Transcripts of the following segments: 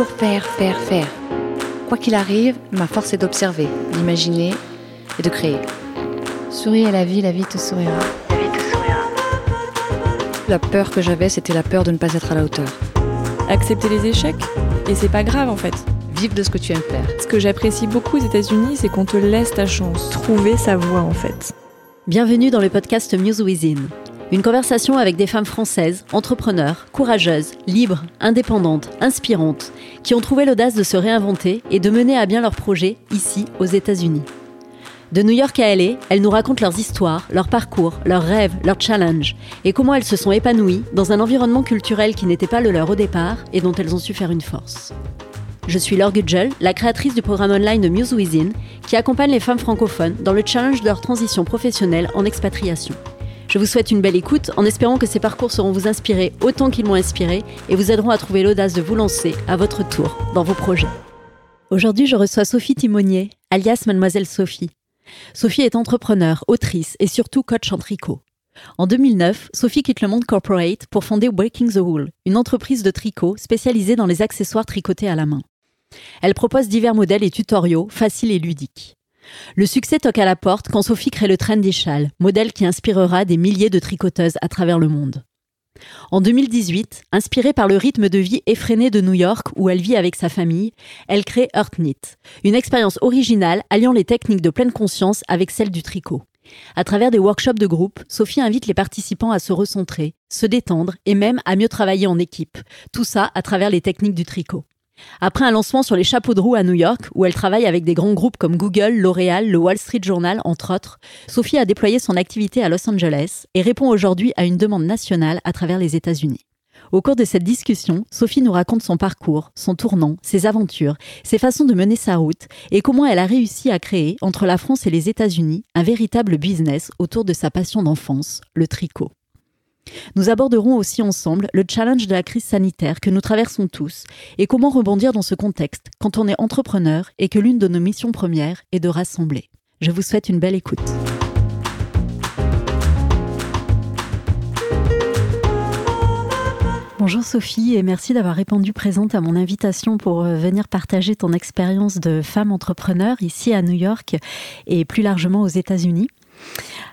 Toujours faire, faire, faire. Quoi qu'il arrive, ma force est d'observer, d'imaginer et de créer. Souris à la vie, la vie te sourira. La vie te sourira. La peur que j'avais, c'était la peur de ne pas être à la hauteur. Accepter les échecs. Et c'est pas grave en fait. Vivre de ce que tu aimes faire. Ce que j'apprécie beaucoup aux États-Unis, c'est qu'on te laisse ta chance. Trouver sa voie en fait. Bienvenue dans le podcast Muse Within. Une conversation avec des femmes françaises, entrepreneurs, courageuses, libres, indépendantes, inspirantes, qui ont trouvé l'audace de se réinventer et de mener à bien leurs projets ici, aux États-Unis. De New York à LA, elles nous racontent leurs histoires, leurs parcours, leurs rêves, leurs challenges, et comment elles se sont épanouies dans un environnement culturel qui n'était pas le leur au départ et dont elles ont su faire une force. Je suis Laure Gudgel, la créatrice du programme online de Muse Within, qui accompagne les femmes francophones dans le challenge de leur transition professionnelle en expatriation. Je vous souhaite une belle écoute en espérant que ces parcours seront vous inspirer autant qu'ils m'ont inspiré et vous aideront à trouver l'audace de vous lancer à votre tour dans vos projets. Aujourd'hui, je reçois Sophie Timonier, alias Mademoiselle Sophie. Sophie est entrepreneur, autrice et surtout coach en tricot. En 2009, Sophie quitte le monde corporate pour fonder Breaking the Wool, une entreprise de tricot spécialisée dans les accessoires tricotés à la main. Elle propose divers modèles et tutoriaux faciles et ludiques. Le succès toque à la porte quand Sophie crée le Trendy Chal, modèle qui inspirera des milliers de tricoteuses à travers le monde. En 2018, inspirée par le rythme de vie effréné de New York où elle vit avec sa famille, elle crée Earth Knit, une expérience originale alliant les techniques de pleine conscience avec celles du tricot. À travers des workshops de groupe, Sophie invite les participants à se recentrer, se détendre et même à mieux travailler en équipe. Tout ça à travers les techniques du tricot. Après un lancement sur les chapeaux de roue à New York, où elle travaille avec des grands groupes comme Google, L'Oréal, le Wall Street Journal, entre autres, Sophie a déployé son activité à Los Angeles et répond aujourd'hui à une demande nationale à travers les États-Unis. Au cours de cette discussion, Sophie nous raconte son parcours, son tournant, ses aventures, ses façons de mener sa route et comment elle a réussi à créer, entre la France et les États-Unis, un véritable business autour de sa passion d'enfance, le tricot. Nous aborderons aussi ensemble le challenge de la crise sanitaire que nous traversons tous et comment rebondir dans ce contexte quand on est entrepreneur et que l'une de nos missions premières est de rassembler. Je vous souhaite une belle écoute. Bonjour Sophie et merci d'avoir répondu présente à mon invitation pour euh, venir partager ton expérience de femme entrepreneur ici à New York et plus largement aux États-Unis.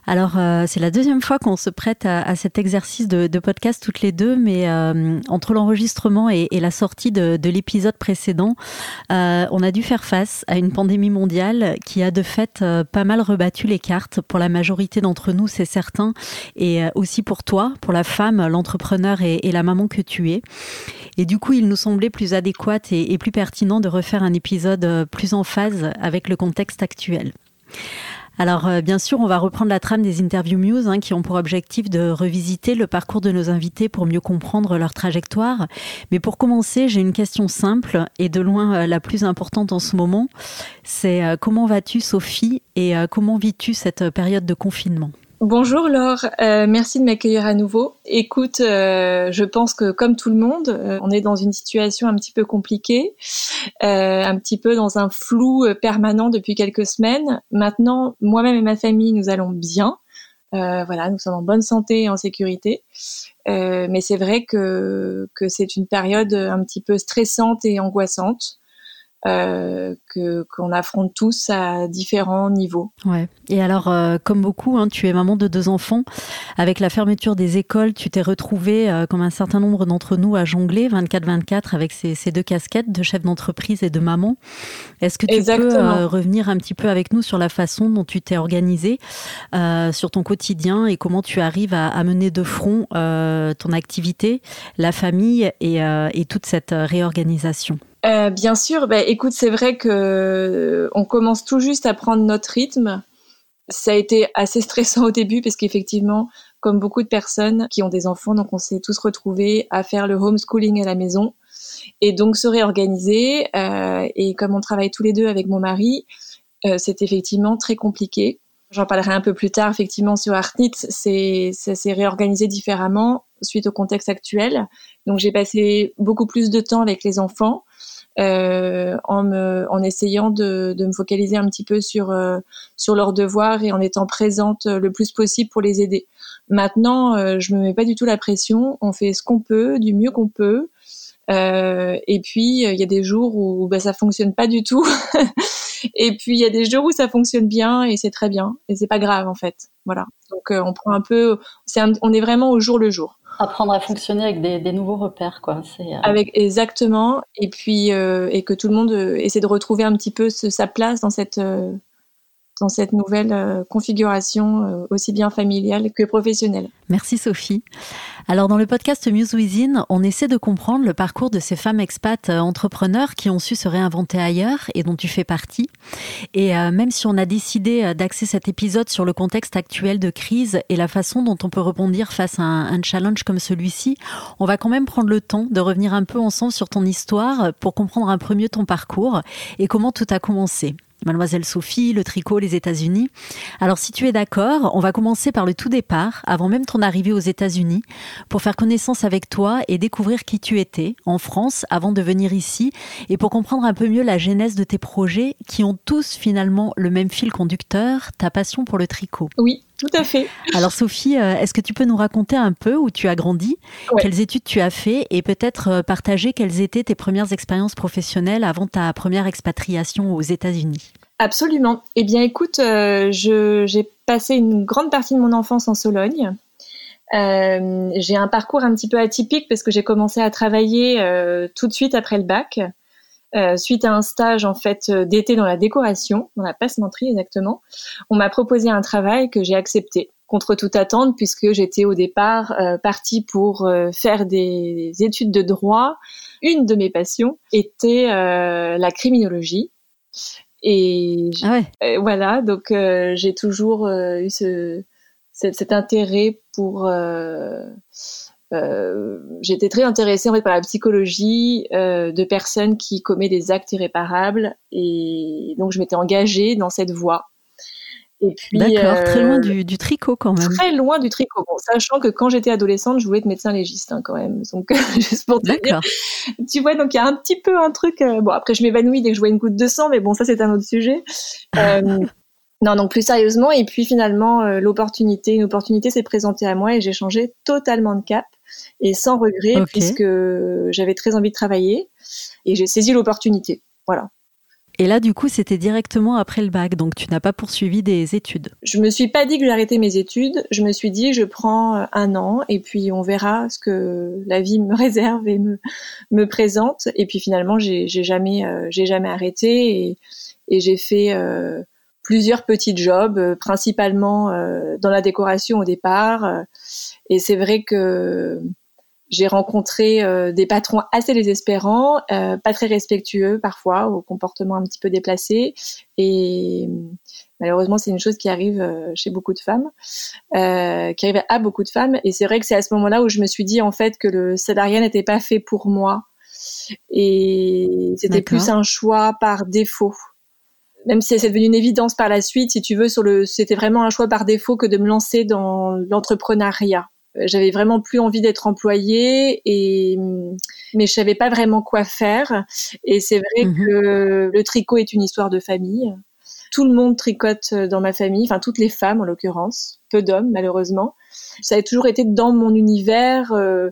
Alors, euh, c'est la deuxième fois qu'on se prête à, cet exercice de, podcast toutes les deux, mais euh, entre l'enregistrement et, la sortie de, l'épisode précédent, euh, on a dû faire face à une pandémie mondiale qui a de fait pas mal rebattu les cartes pour la majorité d'entre nous, c'est certain, et aussi pour toi, pour la femme, l'entrepreneur et, la maman que tu es. Et du coup, il nous semblait plus adéquat et plus pertinent de refaire un épisode plus en phase avec le contexte actuel. Alors euh, bien sûr, on va reprendre la trame des interviews Muse hein, qui ont pour objectif de revisiter le parcours de nos invités pour mieux comprendre leur trajectoire. Mais pour commencer, j'ai une question simple et de loin euh, la plus importante en ce moment. C'est euh, comment vas-tu Sophie et comment vis-tu cette période de confinement? Bonjour Laure, euh, merci de m'accueillir à nouveau. Écoute, euh, je pense que comme tout le monde, euh, on est dans une situation un petit peu compliquée, un petit peu dans un flou permanent depuis quelques semaines. Maintenant, moi-même et ma famille, nous allons bien. voilà, nous sommes en bonne santé et en sécurité. mais c'est vrai que, que c'est une période un petit peu stressante et angoissante. Euh, que qu'on affronte tous à différents niveaux. Ouais. Et alors, euh, comme beaucoup, hein, tu es maman de deux enfants. Avec la fermeture des écoles, tu t'es retrouvée, euh, comme un certain nombre d'entre nous, à jongler 24-24 avec ces, ces, deux casquettes de chef d'entreprise et de maman. Est-ce que tu peux revenir un petit peu avec nous sur la façon dont tu t'es organisée, sur ton quotidien et comment tu arrives à, à mener de front ton activité, la famille et, et toute cette réorganisation? Euh, bien sûr, bah, écoute, c'est vrai que euh, on commence tout juste à prendre notre rythme. Ça a été assez stressant au début parce qu'effectivement, comme beaucoup de personnes qui ont des enfants, donc on s'est tous retrouvés à faire le homeschooling à la maison et donc se réorganiser. Euh, et comme on travaille tous les deux avec mon mari, c'est effectivement très compliqué. J'en parlerai un peu plus tard. Effectivement, sur Artnit, c'est ça s'est réorganisé différemment suite au contexte actuel. Donc j'ai passé beaucoup plus de temps avec les enfants euh, en, me, en essayant de, de, me focaliser un petit peu sur, euh, sur leurs devoirs et en étant présente le plus possible pour les aider. Maintenant, euh, je me mets pas du tout la pression. On fait ce qu'on peut, du mieux qu'on peut. et puis il y a des jours où bah, ça fonctionne pas du tout. et puis il y a des jours où ça fonctionne bien et c'est très bien et c'est pas grave en fait. Voilà. Donc on prend un peu, c'est on est vraiment au jour le jour apprendre à fonctionner avec des, nouveaux repères, quoi. C'est, Avec exactement, et puis et que tout le monde essaie de retrouver un petit peu sa place dans cette dans cette nouvelle euh, configuration euh, aussi bien familiale que professionnelle. Merci Sophie. Alors dans le podcast Muse Within, on essaie de comprendre le parcours de ces femmes expats euh, entrepreneurs qui ont su se réinventer ailleurs et dont tu fais partie. Et même si on a décidé d'axer cet épisode sur le contexte actuel de crise et la façon dont on peut rebondir face à un, un challenge comme celui-ci, on va quand même prendre le temps de revenir un peu ensemble sur ton histoire pour comprendre un peu mieux ton parcours et comment tout a commencé. Mademoiselle Sophie, le tricot, les États-Unis. Alors si tu es d'accord, on va commencer par le tout départ, avant même ton arrivée aux États-Unis, pour faire connaissance avec toi et découvrir qui tu étais en France avant de venir ici, et pour comprendre un peu mieux la genèse de tes projets qui ont tous finalement le même fil conducteur, ta passion pour le tricot. Oui, tout à fait. Alors Sophie, euh, est-ce que tu peux nous raconter un peu où tu as grandi, quelles études tu as fait? Et peut-être euh, partager quelles étaient tes premières expériences professionnelles avant ta première expatriation aux États-Unis? Absolument. Eh bien écoute, euh, j'ai passé une grande partie de mon enfance en Sologne. j'ai un parcours un petit peu atypique parce que j'ai commencé à travailler tout de suite après le bac. Euh, suite à un stage en fait euh, d'été dans la décoration, dans la passementerie exactement, on m'a proposé un travail que j'ai accepté contre toute attente puisque j'étais au départ euh, partie pour faire des études de droit. Une de mes passions était la criminologie. Et ah voilà, donc j'ai toujours eu ce, cet, intérêt pour euh, j'étais très intéressée en fait par la psychologie euh, de personnes qui commettent des actes irréparables et donc je m'étais engagée dans cette voie. Et puis d'accord, très loin euh, du, tricot quand même. Très loin du tricot, bon, sachant que quand j'étais adolescente, je voulais être médecin légiste hein, quand même. Donc juste pour te dire, tu vois, donc il y a un petit peu un truc. bon après je m'évanouis dès que je vois une goutte de sang, mais bon ça c'est un autre sujet. Non, donc plus sérieusement, et puis finalement, l'opportunité, une opportunité s'est présentée à moi et j'ai changé totalement de cap et sans regret puisque j'avais très envie de travailler et j'ai saisi l'opportunité. Voilà. Et là, du coup, c'était directement après le bac, donc tu n'as pas poursuivi des études. Je me suis pas dit que j'arrêtais mes études. Je me suis dit, je prends euh, un an et puis on verra ce que la vie me réserve et me me présente. Et puis finalement, j'ai jamais euh, j'ai jamais arrêté et, et j'ai fait euh, plusieurs petits jobs, principalement dans la décoration au départ. et c'est vrai que j'ai rencontré euh, des patrons assez désespérants, euh, pas très respectueux parfois, au comportement un petit peu déplacé. Et malheureusement, c'est une chose qui arrive euh, chez beaucoup de femmes, qui arrive à beaucoup de femmes. Et c'est vrai que c'est à ce moment-là où je me suis dit en fait que le salariat n'était pas fait pour moi. Et c'était plus un choix par défaut. Même si c'est devenu une évidence par la suite, si tu veux, sur le, c'était vraiment un choix par défaut que de me lancer dans l'entrepreneuriat. J'avais vraiment plus envie d'être employée et mais je savais pas vraiment quoi faire. Et c'est vrai mhm. que le tricot est une histoire de famille. Tout le monde tricote dans ma famille enfin toutes les femmes en l'occurrence. Peu d'hommes malheureusement. Ça a toujours été dans mon univers euh,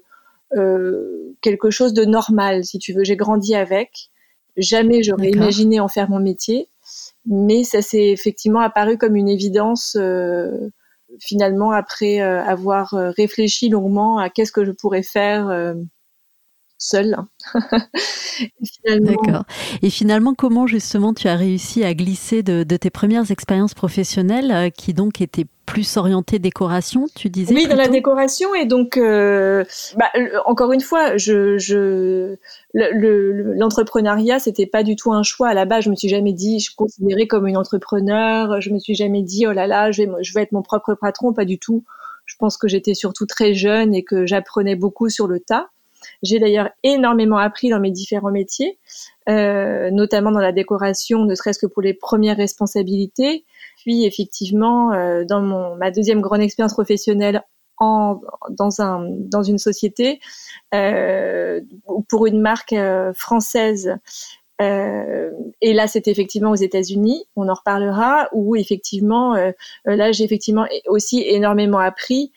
euh, quelque chose de normal si tu veux. J'ai grandi avec. Jamais j'aurais imaginé en faire mon métier mais ça s'est effectivement apparu comme une évidence euh, finalement, après euh, avoir euh, réfléchi longuement à qu'est-ce que je pourrais faire seule. D'accord. Et finalement, comment justement tu as réussi à glisser de, tes premières expériences professionnelles, qui donc étaient plus orientées décoration, tu disais Oui, dans la décoration. Et donc, bah, encore une fois, je, je l'entrepreneuriat, c'était pas du tout un choix. À la base, je me suis jamais dit, je considérais comme une entrepreneur. Je me suis jamais dit, oh là là, je vais, je vais être mon propre patron. Pas du tout. Je pense que j'étais surtout très jeune et que j'apprenais beaucoup sur le tas. J'ai d'ailleurs énormément appris dans mes différents métiers, euh, notamment dans la décoration, ne serait-ce que pour les premières responsabilités. Puis effectivement, euh, dans mon, ma deuxième grande expérience professionnelle en, dans, un, dans une société, euh, pour une marque euh, française. Et là, c'est effectivement aux États-Unis. On en reparlera. Où effectivement, là, j'ai effectivement aussi énormément appris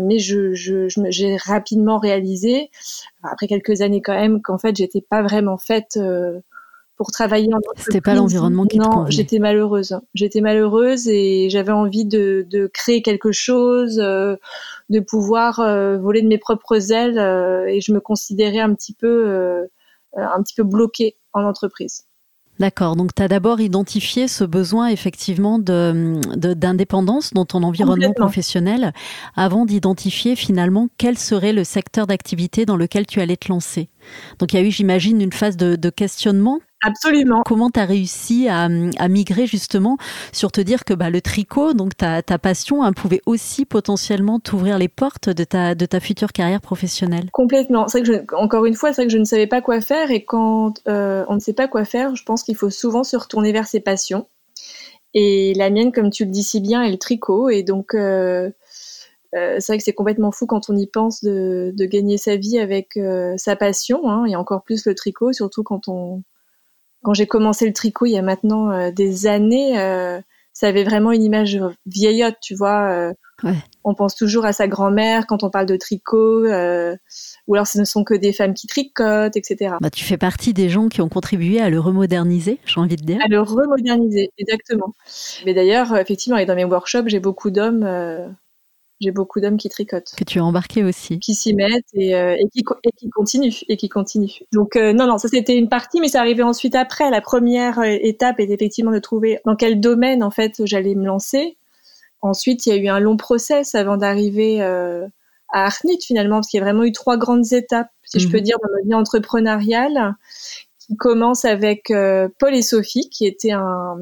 mais je, je, je j'ai rapidement réalisé, après quelques années quand même, qu'en fait, j'étais pas vraiment faite pour travailler en C'était pas l'environnement qui non, te j'étais malheureuse. J'étais malheureuse et j'avais envie de, de créer quelque chose, euh, de pouvoir euh, voler de mes propres ailes euh, et je me considérais un petit peu, un petit peu bloquée en entreprise. D'accord, donc tu as d'abord identifié ce besoin effectivement d'indépendance de, dans ton environnement professionnel avant d'identifier finalement quel serait le secteur d'activité dans lequel tu allais te lancer. Donc il y a eu, j'imagine, une phase de, de questionnement Absolument. Comment tu as réussi à, à, migrer justement sur te dire que bah, le tricot, donc ta, ta passion, hein, pouvait aussi potentiellement t'ouvrir les portes de ta, de ta future carrière professionnelle? Complètement. C'est que je, encore une fois, c'est que je ne savais pas quoi faire et quand euh, on ne sait pas quoi faire, je pense qu'il faut souvent se retourner vers ses passions. Et la mienne, comme tu le dis si bien, est le tricot. Et donc, euh, euh, c'est vrai que c'est complètement fou quand on y pense de, de gagner sa vie avec sa passion, hein, et encore plus le tricot, surtout quand on quand j'ai commencé le tricot il y a maintenant euh, des années, euh, ça avait vraiment une image vieillotte, tu vois. Euh, ouais. On pense toujours à sa grand-mère quand on parle de tricot, ou alors ce ne sont que des femmes qui tricotent, etc. Bah, tu fais partie des gens qui ont contribué à le remoderniser, j'ai envie de dire. À le remoderniser, exactement. Mais d'ailleurs, effectivement, et dans mes workshops, j'ai beaucoup d'hommes j'ai beaucoup d'hommes qui tricotent. Que tu as embarqué aussi. Qui s'y mettent et, euh, et, qui, et qui continuent. Et qui continuent. Donc euh, non, non, ça c'était une partie, mais ça arrivait ensuite après. La première euh, étape est effectivement de trouver dans quel domaine en fait j'allais me lancer. Ensuite, il y a eu un long process avant d'arriver euh, à Arnit finalement, parce qu'il y a vraiment eu trois grandes étapes, si mmh. je peux mhm. dire, dans ma vie entrepreneuriale qui commence avec euh, Paul et Sophie, qui était un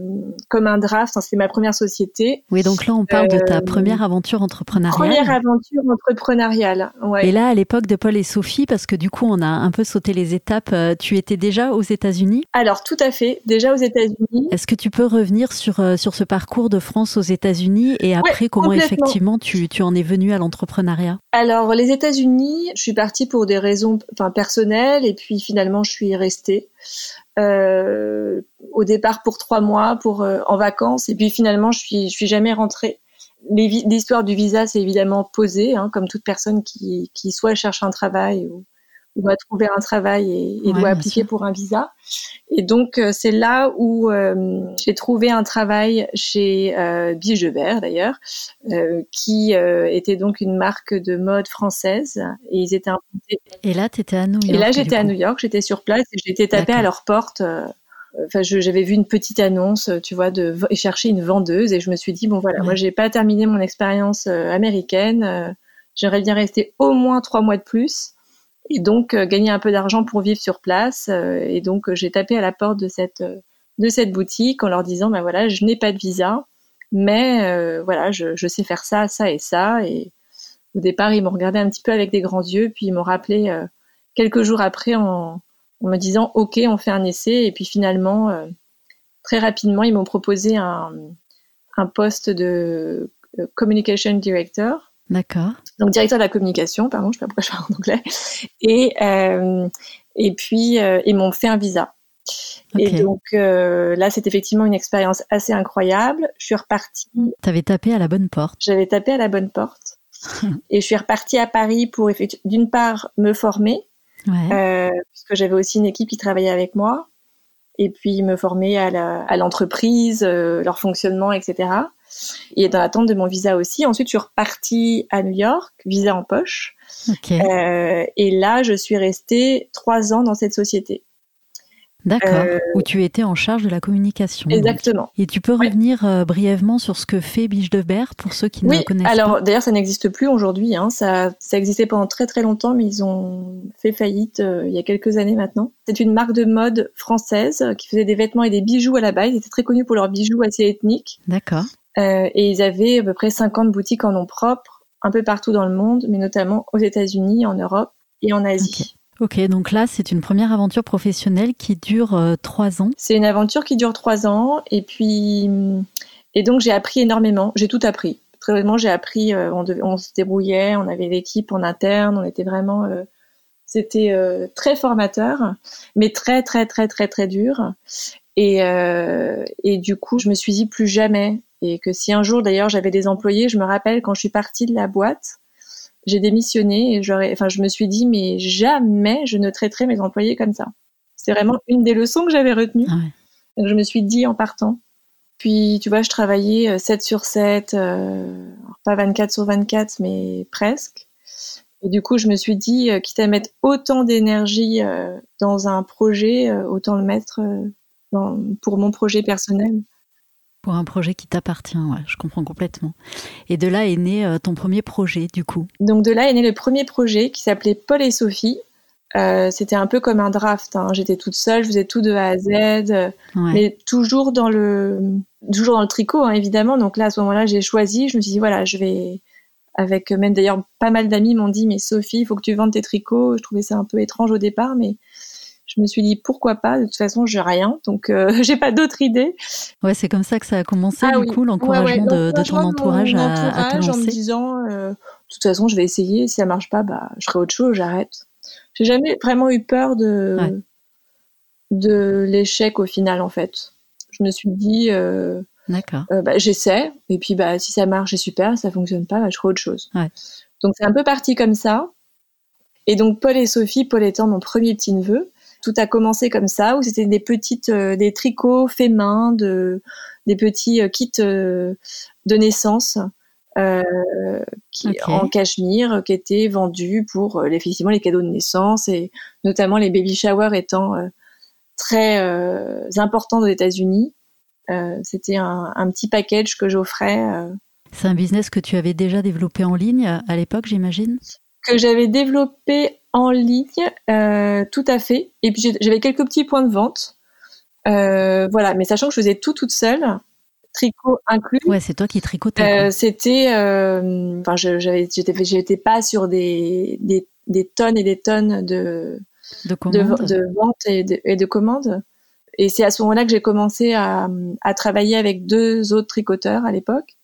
comme un draft. Hein, C'était ma première société. Oui, donc là on parle euh, de ta première aventure entrepreneuriale. Première aventure entrepreneuriale. Ouais. Et là, à l'époque de Paul et Sophie, parce que du coup on a un peu sauté les étapes. Euh, tu étais déjà aux États-Unis? Alors tout à fait, déjà aux États-Unis. Est-ce que tu peux revenir sur euh, sur ce parcours de France aux États-Unis et après ouais, comment effectivement tu tu en es venu à l'entrepreneuriat? Alors les États-Unis, je suis partie pour des raisons personnelles et puis finalement je suis restée. Euh, au départ pour trois mois pour euh, en vacances et puis finalement je suis je suis jamais rentrée. L'histoire du visa c'est évidemment posée hein, comme toute personne qui qui soit cherche un travail ou doit trouver un travail et, et Ouais, doit appliquer sûr. pour un visa. Et donc euh, c'est là où euh, j'ai trouvé un travail chez euh, Bigever d'ailleurs, euh, qui était donc une marque de mode française et ils étaient implantés. Et là, tu étais à New York. Et là j'étais à. New York, j'étais sur place et j'ai été D'accord. à leur porte. Enfin, je- j'avais vu une petite annonce, tu vois, de chercher une vendeuse, et je me suis dit bon voilà, Ouais. moi j'ai pas terminé mon expérience américaine, j'aimerais bien rester au moins trois mois de plus, et donc euh, gagner un peu d'argent pour vivre sur place. euh, et donc euh, j'ai tapé à la porte de cette de cette boutique en leur disant ben voilà, je n'ai pas de visa, mais voilà, je, je sais faire ça, ça et ça. Et au départ, ils m'ont regardé un petit peu avec des grands yeux, puis ils m'ont rappelé euh, quelques jours après en, en me disant ok, on fait un essai. Et puis finalement, euh, très rapidement, ils m'ont proposé un un poste de communication director D'accord. donc directeur de la communication, pardon, je sais pas pourquoi je parle en anglais, et euh, et puis euh, ils m'ont fait un visa. Et donc euh, là, c'est effectivement une expérience assez incroyable. Je suis repartie, T'avais tapé à la bonne porte. j'avais tapé à la bonne porte, et je suis repartie à Paris pour d'une part me former, Ouais. euh, puisque j'avais aussi une équipe qui travaillait avec moi, et puis me former à l'entreprise, euh, leur fonctionnement, etc. Et dans l'attente de mon visa aussi. Ensuite, je suis repartie à New York, visa en poche. Euh, et là, je suis restée trois ans dans cette société. D'accord. euh, Où tu étais en charge de la communication. donc. Exactement. Et tu peux revenir euh, brièvement sur ce que fait Biche de Berre pour ceux qui ne Oui, le connaissent alors pas. d'ailleurs, ça n'existe plus aujourd'hui. Hein. Ça, ça existait pendant très très longtemps, mais ils ont fait faillite euh, il y a quelques années maintenant. C'est une marque de mode française qui faisait des vêtements et des bijoux à la base. Ils étaient très connus pour leurs bijoux assez ethniques. D'accord. Euh, et ils avaient à peu près 50 boutiques en nom propre, un peu partout dans le monde, mais notamment aux États-Unis, en Europe et en Asie. Ok, donc là, c'est une première aventure professionnelle qui dure euh, trois ans. C'est une aventure qui dure trois ans et puis et donc j'ai appris énormément. J'ai tout appris. Très honnêtement, j'ai appris. euh, on, devait- on se débrouillait, on avait l'équipe en interne, on était vraiment. euh, C'était euh, très formateur, mais très très très très très dur. Et et du coup, je me suis dit plus jamais. Et que si un jour d'ailleurs j'avais des employés, je me rappelle quand je suis partie de la boîte, j'ai démissionné et j'aurais, enfin, je me suis dit, mais jamais je ne traiterai mes employés comme ça. C'est vraiment une des leçons que j'avais retenues. Ah Donc, je me suis dit en partant. Puis, tu vois, je travaillais 7 sur 7, euh, pas 24 sur 24, mais presque. Et du coup, je me suis dit, euh, quitte à mettre autant d'énergie euh, dans un projet, euh, autant le mettre euh, dans, pour mon projet personnel. Pour un projet qui t'appartient, ouais, je comprends complètement. Et de là est né euh, ton premier projet, du coup. Donc de là est né le premier projet qui s'appelait Paul et Sophie. Euh, C'était un peu comme un draft. hein. J'étais toute seule, je faisais tout de A à Z, Ouais. mais toujours dans le toujours dans le tricot, hein, évidemment. Donc là, à ce moment-là, j'ai choisi. Je me suis dit voilà, je vais avec même d'ailleurs pas mal d'amis m'ont dit mais Sophie, il faut que tu vendes tes tricots. Je trouvais ça un peu étrange au départ, mais je me suis dit pourquoi pas? De toute façon, j'ai rien, donc euh, j'ai pas d'autre idée. Ouais, c'est comme ça que ça a commencé, Ah du oui. coup, l'encouragement Ouais, de, ouais, de ton entourage mon à, à te entourage en me disant, euh, de toute façon, je vais essayer. Si ça marche pas, bah, je ferai autre chose, j'arrête. J'ai jamais vraiment eu peur de Ouais. de l'échec au final, en fait. Je me suis dit, euh, D'accord. euh, bah, j'essaie, et puis bah, si ça marche, c'est super. Si ça fonctionne pas, bah, je ferai autre chose. Donc c'est un peu parti comme ça. Et donc Paul et Sophie, Paul étant mon premier petit neveu, tout a commencé comme ça, où c'était des petites, euh, des tricots faits main, de, des petits euh, kits euh, de naissance qui, en cachemire, qui étaient vendus pour effectivement les cadeaux de naissance et notamment les baby showers étant très importants aux États-Unis. C'était un, un petit package que j'offrais. C'est un business que tu avais déjà développé en ligne à l'époque, j'imagine? Que j'avais développé en ligne, euh, tout à fait. Et puis j'avais quelques petits points de vente, Euh, voilà. Mais sachant que je faisais tout toute seule, tricot inclus. Ouais, c'est toi qui tricotais. euh, c'était, enfin, je- j'avais, j'étais, pas sur des, des, des tonnes et des tonnes de, de de, commande. de ventes et de, et de commandes. Et c'est à ce moment-là que j'ai commencé à, à travailler avec deux autres tricoteurs à l'époque.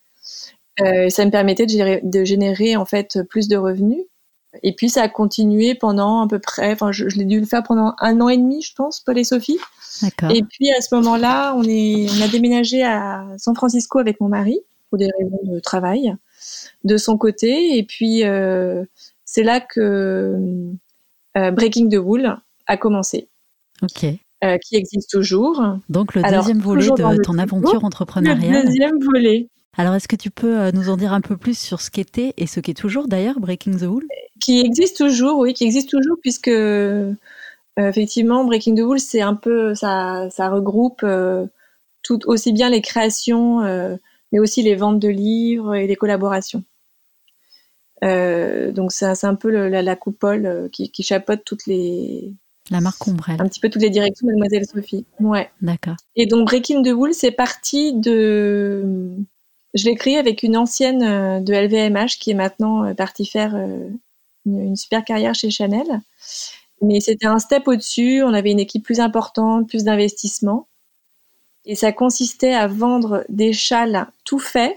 Euh, ça me permettait de générer, de générer en fait plus de revenus. Et puis ça a continué pendant à peu près, enfin je, je l'ai dû le faire pendant un an et demi, je pense, Paul et Sophie. D'accord. Et puis à ce moment-là, on est, on a déménagé à San Francisco avec mon mari pour des raisons de travail de son côté. Et puis euh, c'est là que euh, Breaking the Wool a commencé, Ok. euh, qui existe toujours. Donc le Alors, deuxième volet de le ton aventure Le entrepreneuriale. deuxième volet, Alors, est-ce que tu peux nous en dire un peu plus sur ce qu'était et ce qu'est toujours d'ailleurs Breaking the Wool? Qui existe toujours, oui, qui existe toujours puisque euh, effectivement Breaking the Wool, c'est un peu ça, ça regroupe euh, tout aussi bien les créations, euh, mais aussi les ventes de livres et les collaborations. Donc c'est un peu le- la, la coupole qui, qui chapeaute toutes les La marque Ombrelle. un petit peu toutes les directions de Mademoiselle Sophie. Ouais. D'accord. Et donc Breaking the Wool, c'est parti de. Je l'ai créé avec une ancienne de LVMH qui est maintenant partie faire une, super carrière chez Chanel. Mais c'était un step au-dessus. On avait une équipe plus importante, plus d'investissement. Et ça consistait à vendre des châles tout faits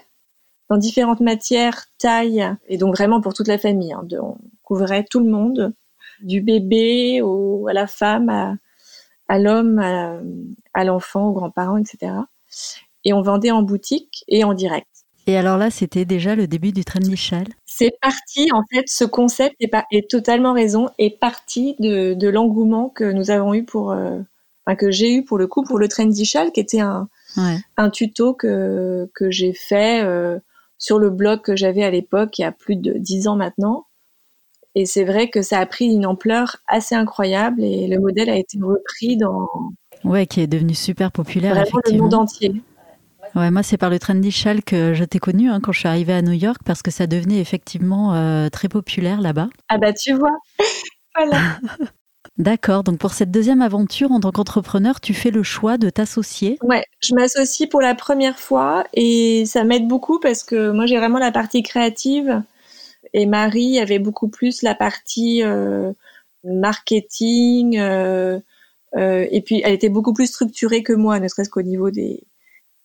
dans différentes matières, tailles, et donc vraiment pour toute la famille. hein. On couvrait tout le monde, du bébé à la femme, à, l'homme, à, à l'enfant, aux grands-parents, etc. Et on vendait en boutique et en direct. Et alors là, c'était déjà le début du trendy chal. C'est parti, en fait, ce concept est, totalement raison, est parti de, de l'engouement que nous avons eu pour, euh, enfin, que j'ai eu pour le coup pour le qui était un, Ouais. un tuto que, que j'ai fait euh, sur le blog que j'avais à l'époque, il y a plus de dix ans maintenant. Et c'est vrai que ça a pris une ampleur assez incroyable et le modèle a été repris dans Ouais, qui est devenu super populaire, vraiment le effectivement. monde entier. Ouais, moi, c'est par le trendy chal que je t'ai connu hein, quand je suis arrivée à New York parce que ça devenait effectivement euh, très populaire là-bas. Ah bah tu vois, voilà. D'accord. Donc pour cette deuxième aventure en tant qu'entrepreneur, tu fais le choix de t'associer. Ouais, je m'associe pour la première fois et ça m'aide beaucoup parce que moi j'ai vraiment la partie créative et Marie avait beaucoup plus la partie euh, marketing euh, euh, et puis elle était beaucoup plus structurée que moi, ne serait-ce qu'au niveau des,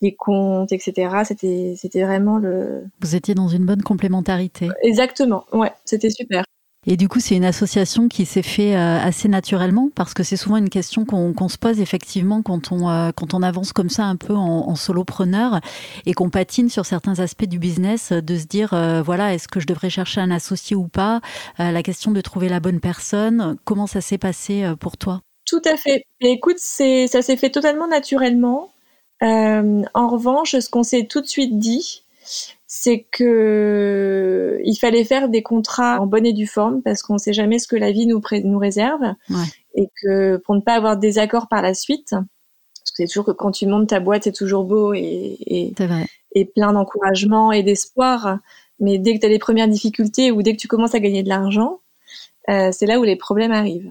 des comptes, etc. C'était c'était vraiment le Vous étiez dans une bonne complémentarité. exactement. Ouais, c'était super. Et du coup, c'est une association qui s'est fait euh, assez naturellement? Parce que c'est souvent une question qu'on se pose effectivement quand on, euh, quand on avance comme ça un peu en, en solopreneur et qu'on patine sur certains aspects du business, de se dire euh, voilà, est-ce que je devrais chercher un associé ou pas? La question de trouver la bonne personne, comment ça s'est passé pour toi? Tout à fait. écoute, ça s'est fait totalement naturellement. En revanche, ce qu'on s'est tout de suite dit, c'est que il fallait faire des contrats en bonne et due forme parce qu'on ne sait jamais ce que la vie nous, nous réserve. Et que pour ne pas avoir de désaccords par la suite, parce que c'est toujours que quand tu montes ta boîte, c'est toujours beau et, et, et plein d'encouragement et d'espoir, mais dès que tu as les premières difficultés ou dès que tu commences à gagner de l'argent, euh, c'est là où les problèmes arrivent.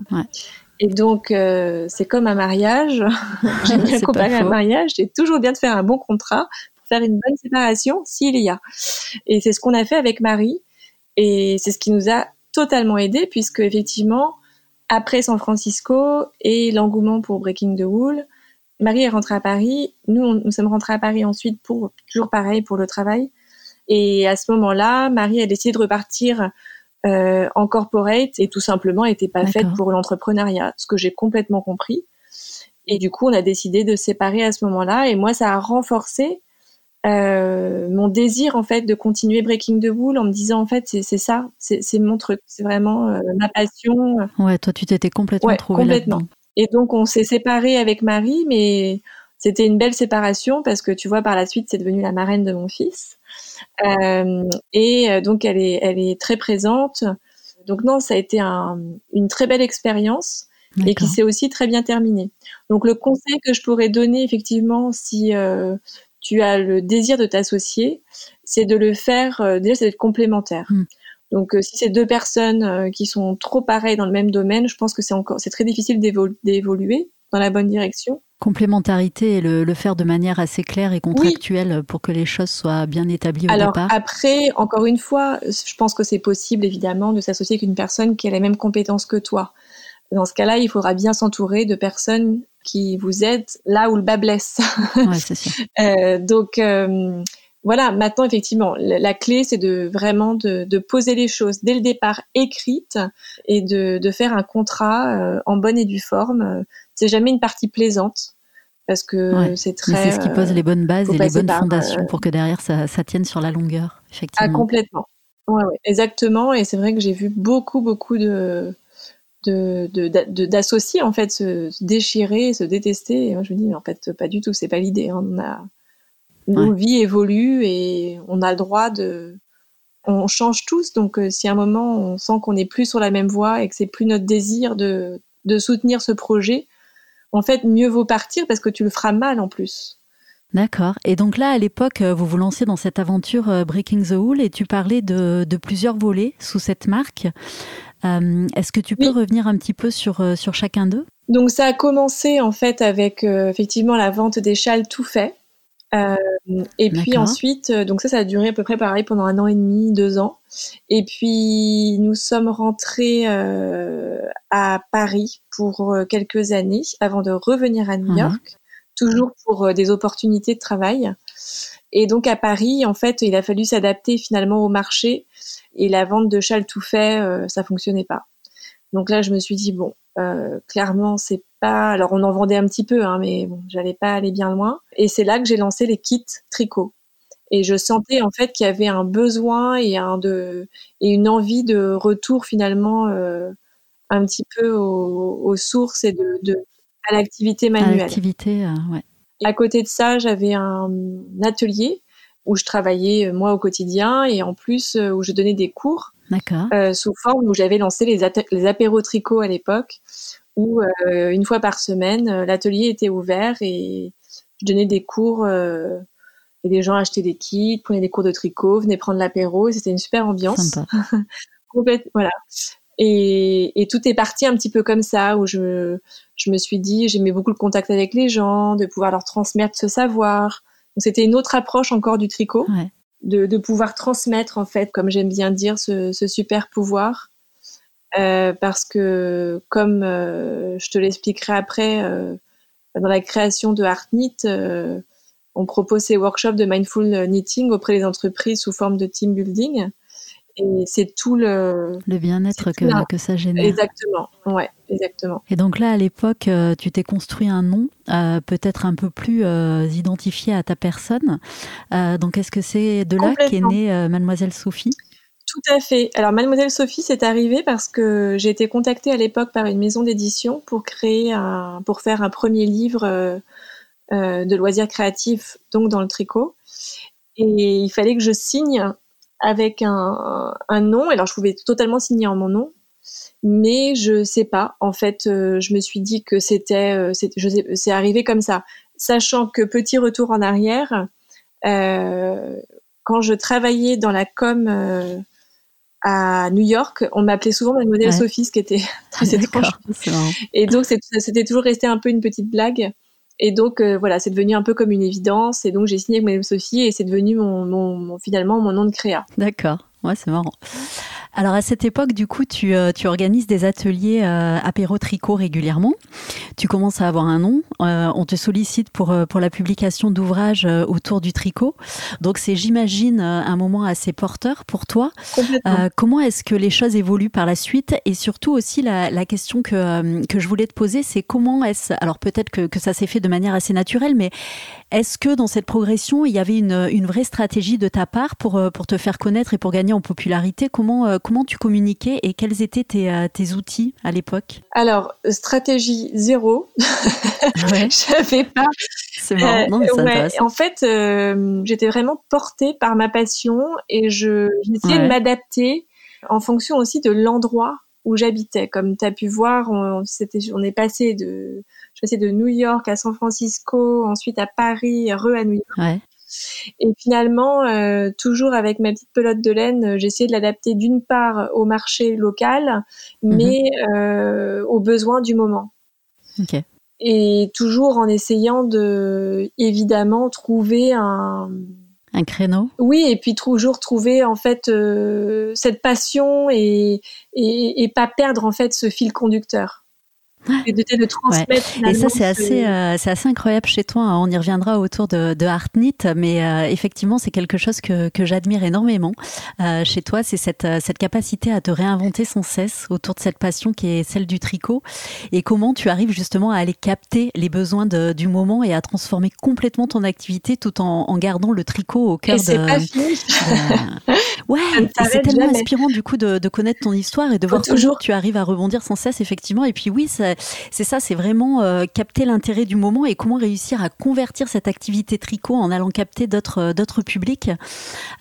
Et donc, euh, c'est comme un mariage. J'aime bien comparer un mariage. C'est toujours bien de faire un bon contrat faire une bonne séparation s'il y a. Et c'est ce qu'on a fait avec Marie. Et c'est ce qui nous a totalement aidé puisque effectivement, après San Francisco et l'engouement pour Breaking the Wool, Marie est rentrée à Paris. Nous, nous sommes rentrés à Paris ensuite pour toujours pareil pour le travail. Et à ce moment-là, Marie a décidé de repartir euh, en corporate et tout simplement n'était pas faite pour l'entrepreneuriat, ce que j'ai complètement compris. Et du coup, on a décidé de séparer à ce moment-là. Et moi, ça a renforcé euh, mon désir en fait de continuer Breaking the Wool en me disant en fait c'est ça, c'est mon truc, c'est vraiment euh, ma passion. Ouais, toi tu t'étais complètement trouvé complètement. Et donc on s'est séparés avec Marie, mais c'était une belle séparation parce que tu vois par la suite c'est devenu la marraine de mon fils et euh, donc elle est elle est très présente. Donc non, ça a été un, une très belle expérience et qui s'est aussi très bien terminée. Donc le conseil que je pourrais donner effectivement si euh, tu as le désir de t'associer, c'est de le faire, euh, déjà c'est d'être complémentaire. Hmm. Donc euh, si c'est deux personnes euh, qui sont trop pareilles dans le même domaine, je pense que c'est encore c'est très difficile d'évoluer dans la bonne direction. Complémentarité et le, faire de manière assez claire et contractuelle pour que les choses soient bien établies au Alors, départ. Après, encore une fois, je pense que c'est possible évidemment de s'associer avec une personne qui a les mêmes compétences que toi. Dans ce cas-là, il faudra bien s'entourer de personnes qui vous aident là où le bas blesse. Ouais, c'est sûr. euh, donc euh, voilà, maintenant effectivement, la, clé c'est de vraiment de, de, poser les choses dès le départ écrites et de, de faire un contrat euh, en bonne et due forme. C'est jamais une partie plaisante parce que c'est très. C'est ce qui pose les bonnes bases et les bonnes fondations euh, pour que derrière ça, ça, tienne sur la longueur, effectivement. Ah complètement. Ouais, ouais, exactement. Et c'est vrai que j'ai vu beaucoup beaucoup de de d'associer en fait se, déchirer se détester et moi je me dis mais en fait pas du tout c'est pas l'idée hein. on a nos vies évoluent et on a le droit de on change tous donc euh, si à un moment on sent qu'on n'est plus sur la même voie et que c'est plus notre désir de de soutenir ce projet en fait mieux vaut partir parce que tu le feras mal en plus D'accord. Et donc là, à l'époque, euh, vous vous lanciez dans cette aventure euh, Breaking the Wool et tu parlais de, de plusieurs volets sous cette marque. Euh, est-ce que tu peux revenir un petit peu sur, sur chacun d'eux? Donc ça a commencé en fait avec euh, effectivement la vente des châles tout faits. Et puis ensuite, donc ça, ça a duré à peu près pareil pendant un an et demi, deux ans. Et puis nous sommes rentrés à Paris pour quelques années avant de revenir à New York, toujours pour des opportunités de travail. Et donc à Paris, en fait, il a fallu s'adapter finalement au marché et la vente de châles tout fait, euh, ça fonctionnait pas. Donc là, je me suis dit bon, euh, clairement, c'est pas. Alors on en vendait un petit peu, hein, mais bon, j'allais pas aller bien loin. Et c'est là que j'ai lancé les kits tricot. Et je sentais en fait qu'il y avait un besoin et un de et une envie de retour finalement euh, un petit peu aux, sources et de, de à l'activité manuelle. À l'activité, ouais. À côté de ça, j'avais un atelier où je travaillais euh, moi au quotidien et en plus euh, où je donnais des cours euh, sous forme où j'avais lancé les, les apéros tricot à l'époque où euh, une fois par semaine l'atelier était ouvert et je donnais des cours et les gens achetaient des kits, prenaient des cours de tricot, venaient prendre l'apéro et c'était une super ambiance. Voilà. Et, et, tout est parti un petit peu comme ça, où je, je me suis dit, j'aimais beaucoup le contact avec les gens, de pouvoir leur transmettre ce savoir. Donc c'était une autre approche encore du tricot, de, de, pouvoir transmettre en fait, comme j'aime bien dire, ce, ce super pouvoir. Euh, parce que, comme euh, je te l'expliquerai après, euh, dans la création de Artnit, euh, on propose ces workshops de mindful knitting auprès des entreprises sous forme de team building. Et c'est tout le le bien-être que, que, ça génère. Exactement, ouais, exactement. Et donc là, à l'époque, euh, tu t'es construit un nom, euh, peut-être un peu plus euh, identifié à ta personne. donc est-ce que c'est de là qu'est née Mademoiselle Sophie? Tout à fait. Alors, Mademoiselle Sophie, c'est arrivé parce que j'ai été contactée à l'époque par une maison d'édition pour créer un, pour faire un premier livre de loisirs créatifs, donc dans le tricot. Et il fallait que je signe avec un, un nom. Alors, je pouvais totalement signer en mon nom, mais je sais pas. En fait, euh, je me suis dit que c'était, euh, c'est arrivé comme ça, sachant que petit retour en arrière, euh, quand je travaillais dans la com à New York, on m'appelait souvent Mademoiselle ouais. Sophie, ce qui était très étrange. Et donc, c'était toujours resté un peu une petite blague. Et donc voilà, c'est devenu un peu comme une évidence. Et donc j'ai signé avec Madame Sophie et c'est devenu mon, mon, finalement mon nom de créa. D'accord. Ouais, c'est marrant. Alors à cette époque, du coup, tu, euh, tu organises des ateliers euh, apéro tricot régulièrement. Tu commences à avoir un nom. Euh, on te sollicite pour, pour la publication d'ouvrages autour du tricot. Donc c'est, j'imagine, un moment assez porteur pour toi. comment est-ce que les choses évoluent par la suite? Et surtout aussi, la, la question que, que je voulais te poser, c'est comment est-ce... Alors peut-être que, que ça s'est fait de manière assez naturelle, mais est-ce que dans cette progression, il y avait une, une vraie stratégie de ta part pour, pour te faire connaître et pour gagner en popularité? Comment comment tu communiquais et quels étaient tes, euh, tes outils à l'époque Alors, stratégie zéro. Ouais. Je pas. C'est marrant, non, mais ça ouais. En fait, euh, j'étais vraiment portée par ma passion et je j'essayais ouais. de m'adapter en fonction aussi de l'endroit où j'habitais. Comme tu as pu voir, on, on est passé de, je passais de New York à San Francisco, ensuite à Paris, re à New York. Ouais. Et finalement, euh, toujours avec ma petite pelote de laine, euh, j'ai essayé de l'adapter d'une part au marché local, mais mmh. euh, aux besoins du moment. Okay. Et toujours en essayant de, évidemment, trouver un un créneau. Oui, et puis toujours trouver en fait euh, cette passion et, et, et pas perdre en fait ce fil conducteur et de, de transmettre. Ouais. Et ça, c'est assez, euh, c'est assez incroyable chez toi. Hein. On y reviendra autour de, de Artnit, mais euh, effectivement, c'est quelque chose que, que j'admire énormément euh, chez toi. C'est cette, cette capacité à te réinventer sans cesse autour de cette passion qui est celle du tricot. Et comment tu arrives justement à aller capter les besoins de, du moment et à transformer complètement ton activité tout en, en gardant le tricot au cœur et c'est pas fini. De... Ouais, c'est tellement jamais. inspirant du coup de, de, connaître ton histoire et de voir toujours tu arrives à rebondir sans cesse, effectivement. Et puis oui, ça, c'est ça, c'est vraiment euh, capter l'intérêt du moment et comment réussir à convertir cette activité tricot en allant capter d'autres euh, d'autres publics.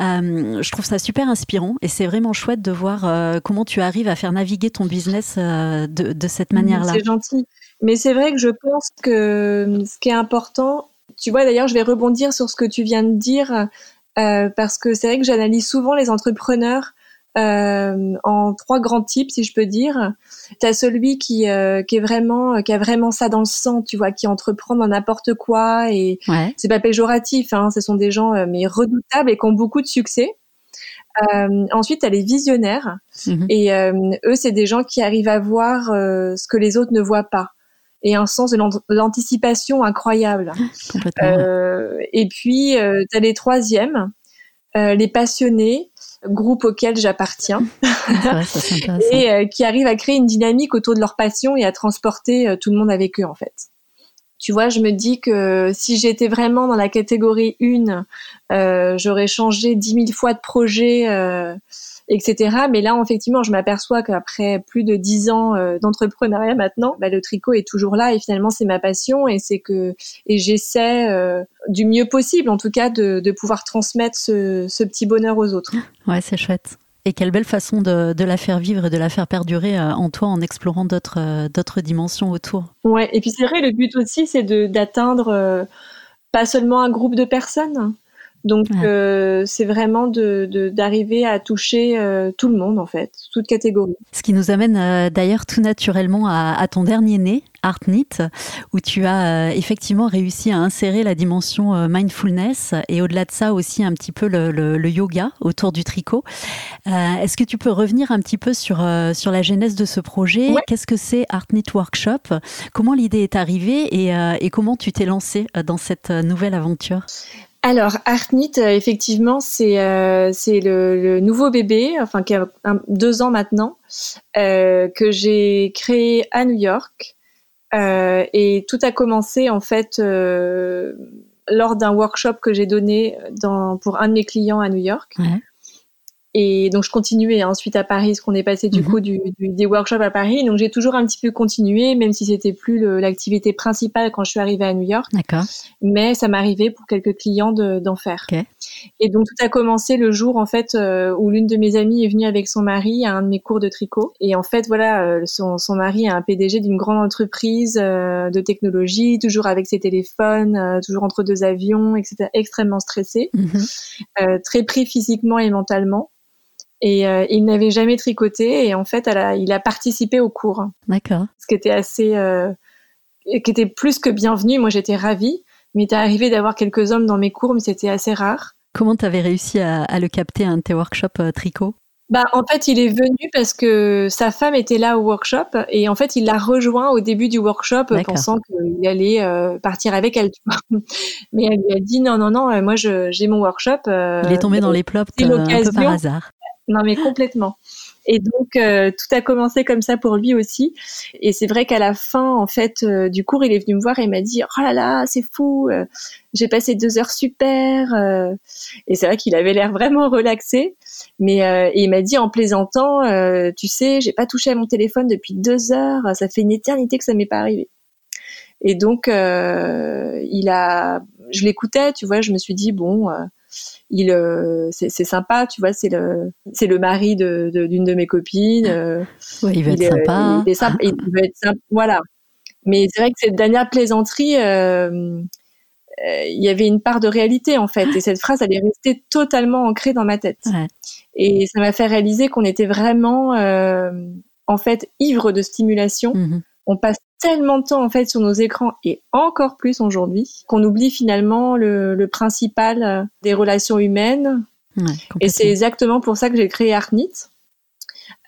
Euh, je trouve ça super inspirant et c'est vraiment chouette de voir euh, comment tu arrives à faire naviguer ton business euh, de, de, cette manière-là. C'est gentil, mais c'est vrai que je pense que ce qui est important, tu vois, d'ailleurs, je vais rebondir sur ce que tu viens de dire. parce que c'est vrai que j'analyse souvent les entrepreneurs euh, en trois grands types, si je peux dire. Tu as celui qui, euh, qui est vraiment, qui a vraiment ça dans le sang, tu vois, qui entreprend dans n'importe quoi et ouais. c'est pas péjoratif. Hein, ce sont des gens euh, mais redoutables et qui ont beaucoup de succès. Euh, ensuite, tu les visionnaires mmh. et euh, eux, c'est des gens qui arrivent à voir euh, ce que les autres ne voient pas et un sens de l'anticipation incroyable. Euh, et puis, euh, tu as les troisièmes, euh, les passionnés, groupe auquel j'appartiens et euh, qui arrivent à créer une dynamique autour de leur passion et à transporter euh, tout le monde avec eux en fait. Tu vois, je me dis que si j'étais vraiment dans la catégorie 1, euh, j'aurais changé dix mille fois de projet, etc. Mais là, effectivement, je m'aperçois qu'après plus de dix ans euh, d'entrepreneuriat maintenant, bah, le tricot est toujours là et finalement c'est ma passion et c'est que et j'essaie euh, du mieux possible, en tout cas, de, de pouvoir transmettre ce, ce petit bonheur aux autres. Ouais, c'est chouette. Et quelle belle façon de, de, la faire vivre et de la faire perdurer euh, en toi en explorant d'autres d'autres dimensions autour. Ouais, et puis c'est vrai, le but aussi, c'est d'atteindre euh, pas seulement un groupe de personnes. Donc ouais. euh, c'est vraiment d'arriver de, de, à toucher euh, tout le monde en fait, toute catégorie. Ce qui nous amène euh, d'ailleurs tout naturellement à, à, ton dernier né, Artnit, où tu as effectivement réussi à insérer la dimension mindfulness et au-delà de ça aussi un petit peu le, le, le yoga autour du tricot. Est-ce que tu peux revenir un petit peu sur, sur la genèse de ce projet? Ouais. Qu'est-ce que c'est Artnit Workshop? Comment l'idée est arrivée et, et comment tu t'es lancé dans cette nouvelle aventure? Alors, Artnit, euh, effectivement, c'est euh, le, nouveau bébé, enfin qui a deux ans maintenant, euh, que j'ai créé à New York. Et tout a commencé en fait lors d'un workshop que j'ai donné pour un de mes clients à New York. Et donc je continuais ensuite à Paris, parce qu'on est passé du Mhm. coup du, du- des workshops à Paris. Donc j'ai toujours un petit peu continué, même si c'était plus l'activité principale quand je suis arrivée à New York D'accord. mais ça m'arrivait pour quelques clients de- d'en faire. Et donc tout a commencé le jour en fait euh, où l'une de mes amies est venue avec son mari à un de mes cours de tricot. Et en fait voilà, euh, son, son mari est un PDG d'une grande entreprise euh, de technologie, toujours avec ses téléphones, toujours entre deux avions, etc. Extrêmement stressé, Mhm. très pris physiquement et mentalement. Et euh, il n'avait jamais tricoté et en fait elle a- il a participé au cours D'accord. ce qui était assez, euh, qui était plus que bienvenu. Moi, j'étais ravie. Mais il est arrivé d'avoir quelques hommes dans mes cours, mais c'était assez rare. Comment t'avais réussi à, à le capter à un de tes workshops euh, tricot? Bah, en fait, il est venu parce que sa femme était là au workshop et en fait, il l'a rejoint au début du workshop, pensant qu'il allait euh, partir avec elle. Tu vois. Mais elle lui a dit non, non, non, moi, j'ai mon workshop. euh, Il est tombé dans les euh, un peu par hasard. Non, mais complètement. Et donc, euh, tout a commencé comme ça pour lui aussi. Et c'est vrai qu'à la fin, en fait, euh, du cours, il est venu me voir et m'a dit, oh là là, c'est fou, euh, j'ai passé deux heures super. euh. Et c'est vrai qu'il avait l'air vraiment relaxé. Mais euh, et il m'a dit en plaisantant, euh, tu sais, j'ai pas touché à mon téléphone depuis deux heures. Ça fait une éternité que ça m'est pas arrivé. Et donc, il a, je l'écoutais, tu vois, je me suis dit bon. Il euh, c'est sympa tu vois c'est le c'est le mari de d'une de, mes copines euh, Ouais, il veut il être sympa. il est sympa il veut être sympa voilà mais c'est vrai que cette dernière plaisanterie euh, euh, il y avait une part de réalité en fait et cette phrase elle est restée totalement ancrée dans ma tête Ouais. et ça m'a fait réaliser qu'on était vraiment en fait ivre de stimulation Mhm. on passe tellement de temps en fait sur nos écrans et encore plus aujourd'hui qu'on oublie finalement le, le principal euh, des relations humaines. Ouais, et c'est exactement pour ça que j'ai créé Artnit.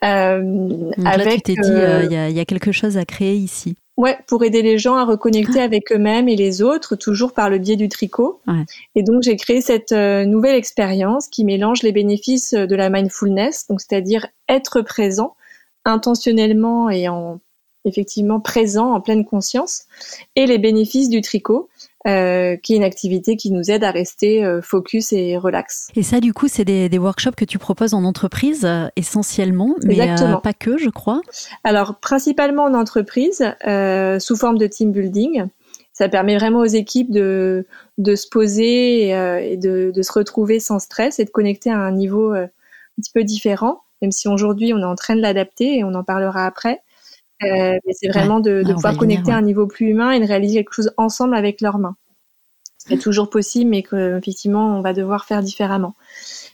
Euh, Donc là, tu avec t'es dit, euh, euh, il y, a- il y a quelque chose à créer ici. ouais pour aider les gens à reconnecter avec eux-mêmes et les autres toujours par le biais du tricot. Ouais. et donc j'ai créé cette nouvelle expérience qui mélange les bénéfices de la mindfulness donc c'est-à-dire être présent intentionnellement et en effectivement présent en pleine conscience et les bénéfices du tricot euh, qui est une activité qui nous aide à rester euh, focus et relax. Et ça, du coup, c'est des, des workshops que tu proposes en entreprise euh, essentiellement, mais pas que, je crois. Alors principalement en entreprise sous forme de team building. Ça permet vraiment aux équipes de, de se poser et, et de, de se retrouver sans stress et de connecter à un niveau un petit peu différent, même si aujourd'hui on est en train de l'adapter et on en parlera après. Euh, mais c'est vraiment de, de va pouvoir connecter à un niveau plus humain et de réaliser quelque chose ensemble avec leurs mains. C'est toujours possible, mais qu'effectivement on va devoir faire différemment.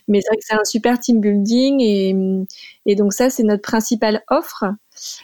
Mais c'est vrai que c'est un super team building et, et donc ça c'est notre principale offre.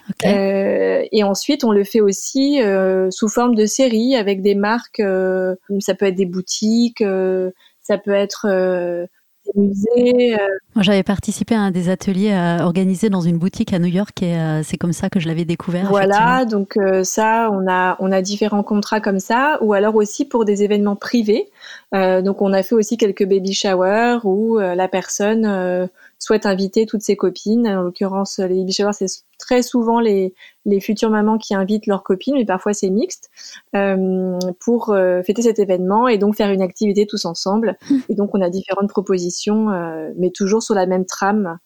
Ok. Euh, et ensuite, on le fait aussi euh, sous forme de série avec des marques. euh, ça peut être des boutiques, euh, ça peut être euh, des musées. euh, Moi, j'avais participé à un des ateliers euh, organisés dans une boutique à New York et euh, c'est comme ça que je l'avais découvert. voilà, donc ça, on a on a différents contrats comme ça, ou alors aussi pour des événements privés. Donc, on a fait aussi quelques baby showers où la personne souhaite inviter toutes ses copines. En l'occurrence, les baby showers, c'est très souvent les les futures mamans qui invitent leurs copines, mais parfois c'est mixte, euh, pour euh, fêter cet événement et donc faire une activité tous ensemble. Et donc, on a différentes propositions, euh, mais toujours sur la même trame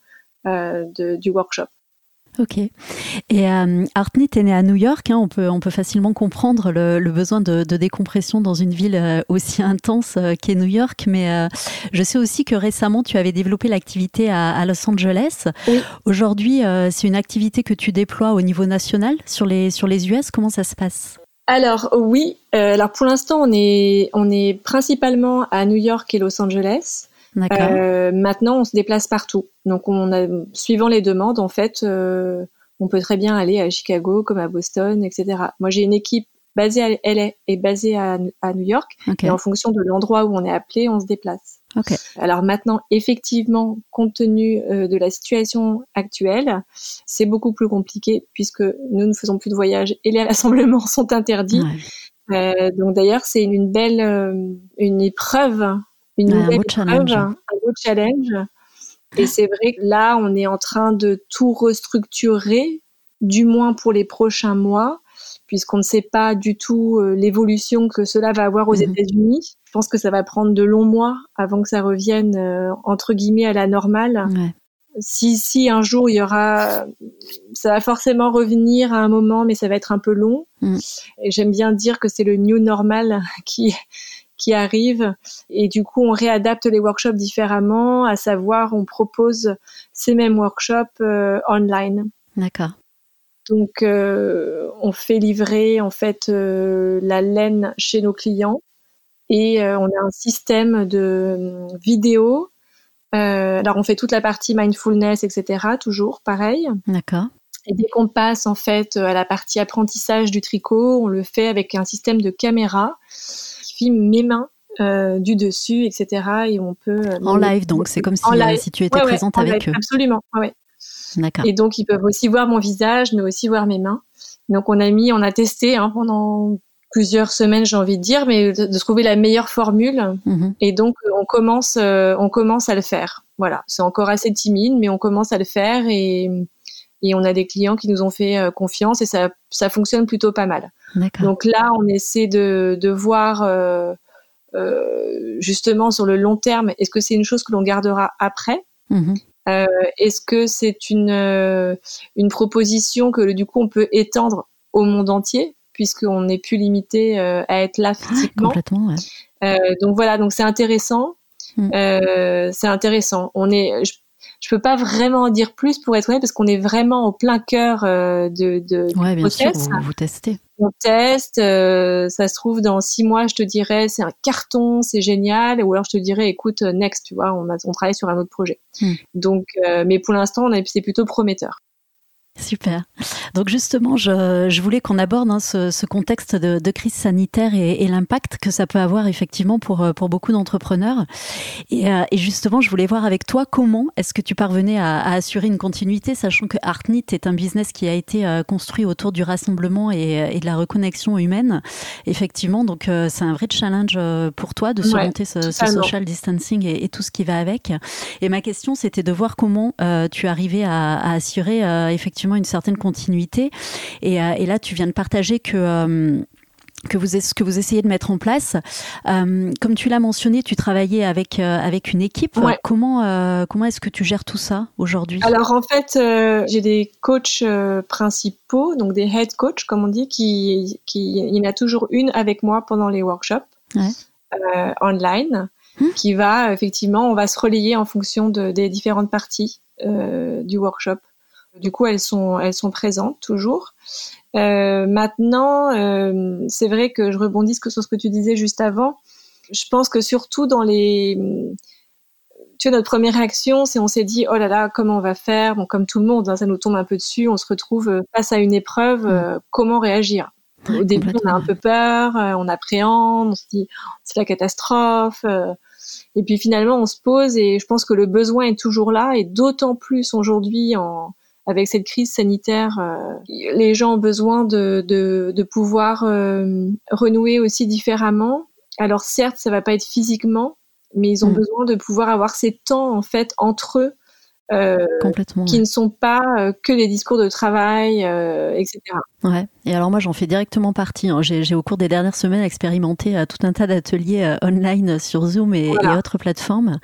euh, de, du workshop. Ok. Et euh, Artnit est né à New York. hein, on, peut, on peut facilement comprendre le, le besoin de, de décompression dans une ville euh, aussi intense euh, qu'est New York. Mais euh, je sais aussi que récemment, tu avais développé l'activité à, à Los Angeles. Oui. Aujourd'hui, euh, c'est une activité que tu déploies au niveau national sur les, sur les US. Comment ça se passe? Alors oui, alors pour l'instant on est on est principalement à New York et Los Angeles. Euh, maintenant on se déplace partout. Donc on a suivant les demandes en fait, euh, on peut très bien aller à Chicago comme à Boston, etc. Moi j'ai une équipe basée à LA et basée à, à New York et en fonction de l'endroit où on est appelé, on se déplace. Alors maintenant, effectivement, compte tenu euh, de la situation actuelle, c'est beaucoup plus compliqué puisque nous ne faisons plus de voyages et les rassemblements sont interdits. Ouais. Euh, donc d'ailleurs, c'est une, belle, euh, une épreuve, une un nouvelle beau épreuve, challenge. un beau challenge. Et c'est vrai que là, on est en train de tout restructurer, du moins pour les prochains mois, puisqu'on ne sait pas du tout euh, l'évolution que cela va avoir aux Mhm. États-Unis. Je pense que ça va prendre de longs mois avant que ça revienne euh, entre guillemets à la normale Ouais. si, si un jour il y aura, ça va forcément revenir à un moment, mais ça va être un peu long. Mm. Et j'aime bien dire que c'est le new normal qui qui arrive. Et du coup, on réadapte les workshops différemment, à savoir, on propose ces mêmes workshops euh, online. D'accord. Donc, euh, on fait livrer en fait euh, la laine chez nos clients et on a un système de vidéo. Alors, on fait toute la partie mindfulness, etc. Toujours pareil. D'accord. Et dès qu'on passe en fait à la partie apprentissage du tricot, on le fait avec un système de caméra filme mes mains euh, du dessus, etc. Et on peut euh, En live, donc c'est comme si, euh, live. si tu étais Ouais, présente en avec live, eux. Absolument. ouais. D'accord. Et donc, ils peuvent aussi voir mon visage, mais aussi voir mes mains. Donc, on a mis, on a testé hein, pendant plusieurs semaines, j'ai envie de dire, mais de, de trouver la meilleure formule. Mhm. Et donc, on commence, euh, on commence à le faire. Voilà, c'est encore assez timide, mais on commence à le faire et, et on a des clients qui nous ont fait confiance et ça, ça fonctionne plutôt pas mal. Donc là, on essaie de, de voir euh, euh, justement sur le long terme, est-ce que c'est une chose que l'on gardera après? Mhm. euh, Est-ce que c'est une, une proposition que du coup on peut étendre au monde entier puisqu'on n'est plus limité à être là physiquement? Complètement, ouais. Donc voilà, donc c'est intéressant. Mm. Euh, c'est intéressant. On est, je, je peux pas vraiment en dire plus pour être honnête parce qu'on est vraiment au plein cœur euh, de, de Ouais, bien sûr, vous, vous testez. on teste, euh, ça se trouve dans six mois, je te dirais c'est un carton, c'est génial, ou alors je te dirais écoute euh, next, tu vois, on, a, on travaille sur un autre projet. Hmm. Donc, euh, mais pour l'instant, on est- c'est plutôt prometteur. Super. Donc justement, je, je voulais qu'on aborde hein, ce, ce contexte de, de crise sanitaire et, et l'impact que ça peut avoir effectivement pour, euh, pour beaucoup d'entrepreneurs. Et, euh, et justement, je voulais voir avec toi comment est-ce que tu parvenais à, à assurer une continuité, sachant que Artnit est un business qui a été euh, construit autour du rassemblement et, et de la reconnexion humaine. Effectivement, donc euh, c'est un vrai challenge pour toi de Ouais, surmonter ce, social distancing et, tout ce qui va avec. Et ma question, c'était de voir comment tu arrivais à, à assurer euh, effectivement une certaine continuité. Et, euh, et là, tu viens de partager que euh, que vous, ce que vous essayez de mettre en place. Euh, comme tu l'as mentionné, tu travaillais avec, euh, avec une équipe. Ouais. Comment, euh, comment est-ce que tu gères tout ça aujourd'hui? Alors en fait, j'ai des coachs principaux, donc des head coachs comme on dit, qui, qui il y en a toujours une avec moi pendant les workshops Ouais. online, Hmm. qui va effectivement, on va se relayer en fonction de, des différentes parties du workshop. Du coup, elles sont elles sont présentes toujours. Euh, maintenant, euh, c'est vrai que je rebondis sur ce que tu disais juste avant. Je pense que surtout dans les tu vois, notre première réaction, c'est on s'est dit, oh là là, comment on va faire? Bon, comme tout le monde, hein, ça nous tombe un peu dessus, on se retrouve euh, face à une épreuve, euh, comment réagir? Au début, on a un peu peur, on appréhende, on se dit, oh, c'est la catastrophe. et puis finalement, on se pose et je pense que le besoin est toujours là, et d'autant plus aujourd'hui, en, avec cette crise sanitaire, euh, les gens ont besoin de, de, de pouvoir euh, renouer aussi différemment. Alors certes, ça va pas être physiquement, mais ils ont Mm. besoin de pouvoir avoir ces temps en fait entre eux euh, qui ne sont pas euh, que des discours de travail, euh, etc. Ouais. Et alors moi, j'en fais directement partie. hein. J'ai j'ai, au cours des dernières semaines expérimenté euh, tout un tas d'ateliers euh, online sur Zoom et, Voilà. et autres plateformes.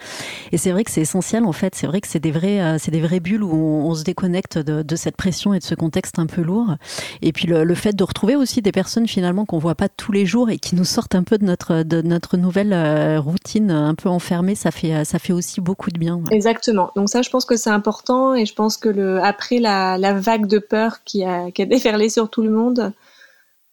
Et c'est vrai que c'est essentiel. En fait, c'est vrai que c'est des vrais, euh, c'est des vraies bulles où on, on se déconnecte de, de cette pression et de ce contexte un peu lourd. Et puis le, le fait de retrouver aussi des personnes finalement qu'on voit pas tous les jours et qui nous sortent un peu de notre de notre nouvelle euh, routine un peu enfermée, ça fait euh, ça fait aussi beaucoup de bien. ouais. Exactement. Donc ça, je pense que c'est important et je pense que le après la, la vague de peur qui a, qui a déferlé sur tout le monde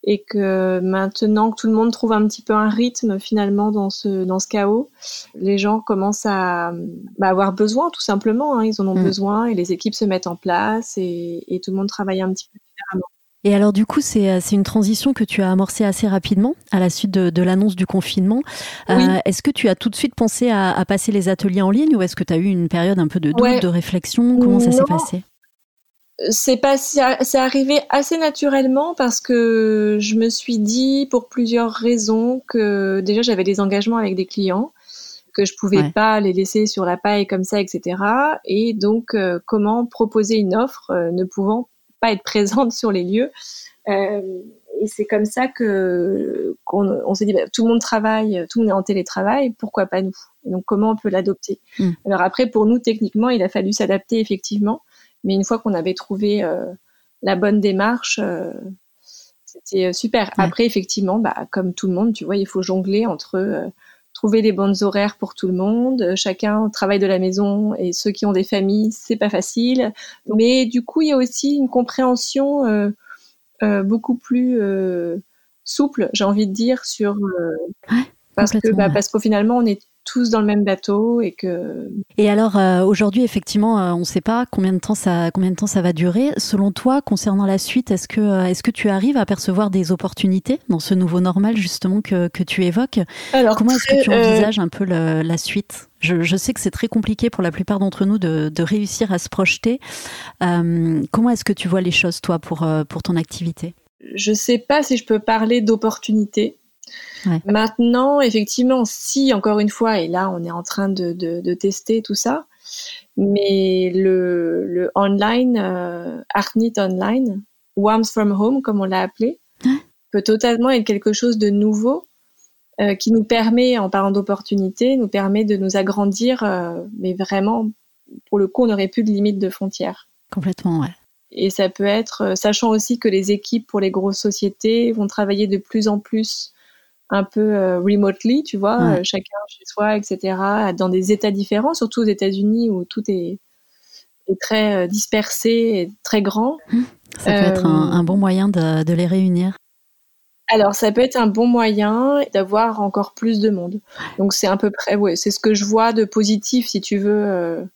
et que maintenant que tout le monde trouve un petit peu un rythme finalement dans ce dans ce chaos, les gens commencent à bah, avoir besoin tout simplement. hein. ils en ont Mm. besoin et les équipes se mettent en place et, et tout le monde travaille un petit peu différemment. Et alors du coup, c'est euh, une transition que tu as amorcée assez rapidement à la suite de, de l'annonce du confinement. Euh, est-ce que tu as tout de suite pensé à, à passer les ateliers en ligne ou est-ce que tu as eu une période un peu de doute, Ouais. de réflexion? Comment ça s'est passé? C'est pas c'est arrivé assez naturellement parce que je me suis dit pour plusieurs raisons que déjà j'avais des engagements avec des clients que je pouvais pas les laisser sur la paille comme ça etc et donc euh, comment proposer une offre euh, ne pouvant pas être présente sur les lieux? Euh, et c'est comme ça que qu'on on s'est dit bah, tout le monde travaille tout le monde est en télétravail pourquoi pas nous? Donc comment on peut l'adopter? Hmm. alors après pour nous techniquement il a fallu s'adapter effectivement mais une fois qu'on avait trouvé euh, la bonne démarche, euh, c'était euh, super. Après, effectivement, bah, comme tout le monde, tu vois, il faut jongler entre trouver les bonnes horaires pour tout le monde. Chacun travaille de la maison et ceux qui ont des familles, c'est pas facile. Mais du coup, il y a aussi une compréhension euh, euh, beaucoup plus euh, souple, j'ai envie de dire, sur parce que bah, parce qu'au finalement, on est tous dans le même bateau et que. Et alors euh, aujourd'hui, effectivement, euh, on ne sait pas combien de temps ça combien de temps ça va durer. Selon toi, concernant la suite, est-ce que euh, est-ce que tu arrives à percevoir des opportunités dans ce nouveau normal justement que, que tu évoques? Alors, Comment est-ce que tu envisages un peu la suite? Je, je, sais que c'est très compliqué pour la plupart d'entre nous de, de, réussir à se projeter. comment est-ce que tu vois les choses, toi, pour, pour ton activité? Je ne sais pas si je peux parler d'opportunités. Maintenant, effectivement, si encore une fois, et là on est en train de, de, tester tout ça, mais le, le online, euh, Artnit Online, Warms from Home, comme on l'a appelé, peut totalement être quelque chose de nouveau euh, qui nous permet, en parlant d'opportunités, nous permet de nous agrandir, euh, mais vraiment, pour le coup, on n'aurait plus de limite de frontières. Complètement, ouais. Et ça peut être, sachant aussi que les équipes pour les grosses sociétés vont travailler de plus en plus un peu euh, remotely, tu vois, euh, chacun chez soi, etc., dans des états différents, surtout aux États-Unis où tout est, est très euh, dispersé et très grand. Mmh. Ça peut être un, bon moyen de, de, les réunir. Alors, ça peut être un bon moyen d'avoir encore plus de monde. Donc, c'est à peu près, ouais, c'est ce que je vois de positif, si tu veux,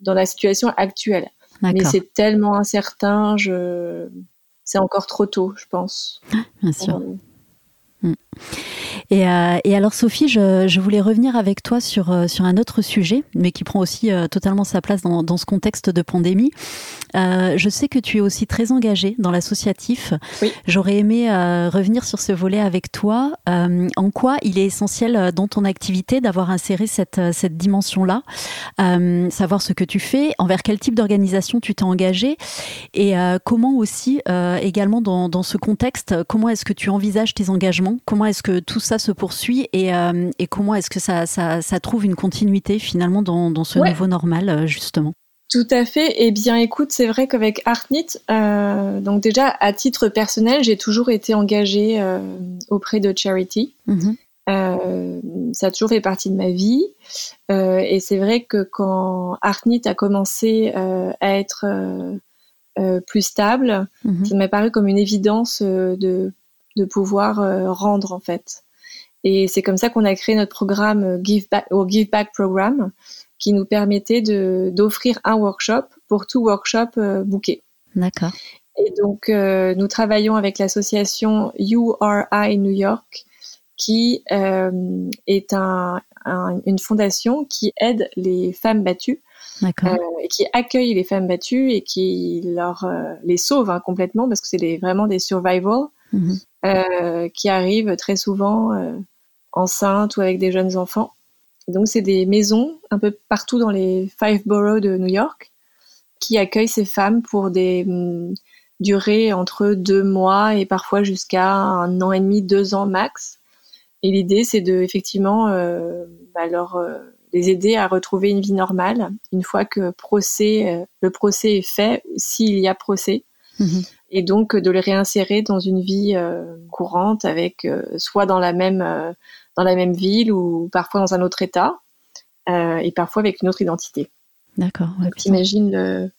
dans la situation actuelle. Mais c'est tellement incertain, je... c'est encore trop tôt, je pense. Bien sûr. Mm. Et, euh, et, alors Sophie, je, je, voulais revenir avec toi sur, euh, sur un autre sujet, mais qui prend aussi euh, totalement sa place dans, dans, ce contexte de pandémie. Euh, je sais que tu es aussi très engagée dans l'associatif. Oui. J'aurais aimé revenir sur ce volet avec toi. en quoi il est essentiel dans ton activité d'avoir inséré cette, cette dimension-là, savoir ce que tu fais, envers quel type d'organisation tu t'es engagé, et comment aussi également dans, dans ce contexte, comment est-ce que tu envisages tes engagements, comment est-ce que tout ça se poursuit et, euh, et comment est-ce que ça, ça, ça, trouve une continuité finalement dans, dans ce nouveau normal euh, justement? Tout à fait. Eh bien, écoute, c'est vrai qu'avec Artnit, euh, donc déjà à titre personnel, j'ai toujours été engagée euh, auprès de charity. Euh, ça a toujours fait partie de ma vie. Et c'est vrai que quand Artnit a commencé à être plus stable, mm-hmm. ça m'a paru comme une évidence de de pouvoir euh, rendre en fait. Et c'est comme ça qu'on a créé notre programme euh, Give Back, au Give Back Programme, qui nous permettait de d'offrir un workshop pour tout workshop euh, booké. D'accord. Et donc nous travaillons avec l'association URI New York, qui est un, une fondation qui aide les femmes battues euh, et qui accueille les femmes battues et qui leur les sauve hein, complètement parce que c'est vraiment des survivals Mhm. Euh, qui arrivent très souvent euh, enceintes ou avec des jeunes enfants. donc, c'est des maisons un peu partout dans les five boroughs de New York qui accueillent ces femmes pour des mm, durées entre deux mois et parfois jusqu'à un an et demi, deux ans max. Et l'idée, c'est de effectivement euh, bah, leur euh, les aider à retrouver une vie normale une fois que procès, le procès est fait, s'il y a procès. Mhm et donc de les réinsérer dans une vie euh, courante avec euh, soit dans la même euh, dans la même ville ou parfois dans un autre état et parfois avec une autre identité. D'accord. Ouais, T'imagines le,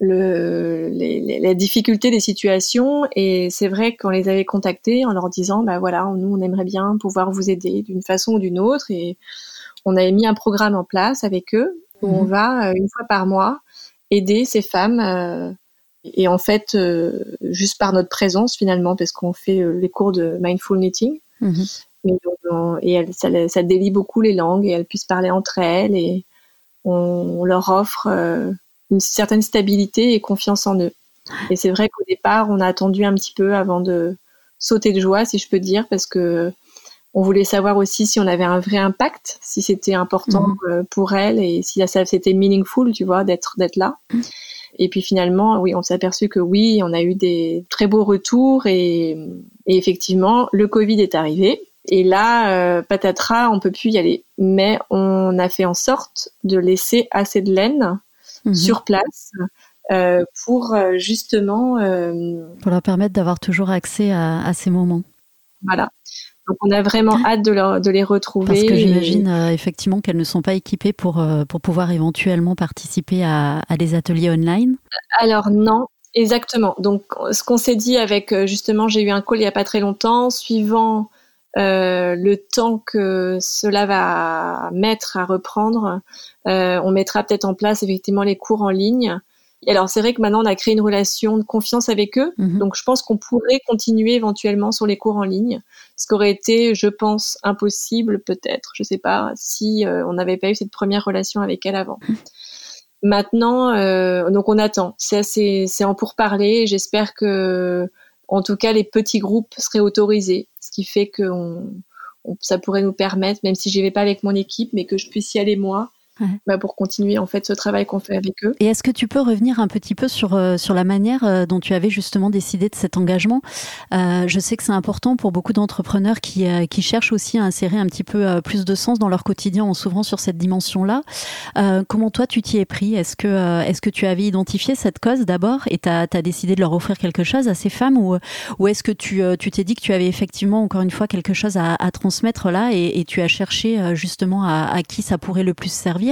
le, les, les, difficultés des situations et c'est vrai qu'on les avait contactés en leur disant bah voilà nous on aimerait bien pouvoir vous aider d'une façon ou d'une autre et on avait mis un programme en place avec eux où on mhm. va une fois par mois aider ces femmes et en fait, euh, juste par notre présence finalement, parce qu'on fait euh, les cours de mindful knitting, mhm. mais et elle, ça, ça, délie beaucoup les langues et elles puissent parler entre elles et on, leur offre euh, une certaine stabilité et confiance en eux. Et c'est vrai qu'au départ, on a attendu un petit peu avant de sauter de joie, si je peux dire, parce que on voulait savoir aussi si on avait un vrai impact, si c'était important Mhm. pour elle et si ça c'était meaningful, tu vois, d'être d'être là. Mhm. Et puis finalement, oui, on s'est aperçu que oui, on a eu des très beaux retours et, et effectivement, le Covid est arrivé. Et là, euh, patatras, on peut plus y aller. Mais on a fait en sorte de laisser assez de laine Mhm. sur place euh, pour euh, justement, euh, Pour leur permettre d'avoir toujours accès à, à ces moments. voilà. Donc on a vraiment hâte de, leur- de les retrouver. Parce que j'imagine euh, effectivement qu'elles ne sont pas équipées pour, euh, pour pouvoir éventuellement participer à, à des ateliers online. Alors non, exactement. Donc ce qu'on s'est dit avec euh, justement, j'ai eu un call il y a pas très longtemps, suivant euh, le temps que cela va mettre à reprendre, euh, on mettra peut-être en place effectivement les cours en ligne. Et alors c'est vrai que maintenant on a créé une relation de confiance avec eux, Mhm. donc je pense qu'on pourrait continuer éventuellement sur les cours en ligne, ce qui aurait été, je pense, impossible peut-être, je sais pas, si euh, on n'avait pas eu cette première relation avec elle avant. Maintenant, euh, donc on attend. C'est assez- c'est en pourparler. J'espère que, en tout cas, les petits groupes seraient autorisés, ce qui fait que on, on- ça pourrait nous permettre, même si j'y vais pas avec mon équipe, mais que je puisse y aller moi, Ouais. bah, pour continuer en fait ce travail qu'on fait avec eux. Et est-ce que tu peux revenir un petit peu sur, euh, sur la manière euh, dont tu avais justement décidé de cet engagement? Euh, Je sais que c'est important pour beaucoup d'entrepreneurs qui, qui cherchent aussi à insérer un petit peu plus de sens dans leur quotidien en s'ouvrant sur cette dimension-là. Euh, comment toi tu t'y es pris? Est-ce que, est-ce que tu avais identifié cette cause d'abord et tu as, décidé de leur offrir quelque chose à ces femmes? Ou, ou est-ce que tu tu t'es dit que tu avais effectivement encore une fois quelque chose à, à transmettre là et, et tu as cherché justement à, à qui ça pourrait le plus servir?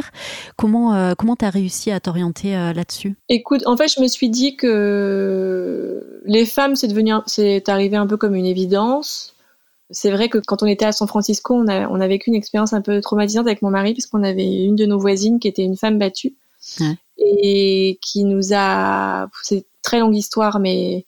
Comment euh, comment t'as réussi à t'orienter euh, là-dessus? Écoute, en fait, je me suis dit que les femmes, c'est c'est arrivé un peu comme une évidence. C'est vrai que quand on était à San Francisco, on a, on a vécu une expérience un peu traumatisante avec mon mari, puisqu'on avait une de nos voisines qui était une femme battue Ouais. et qui nous a, c'est une très longue histoire, mais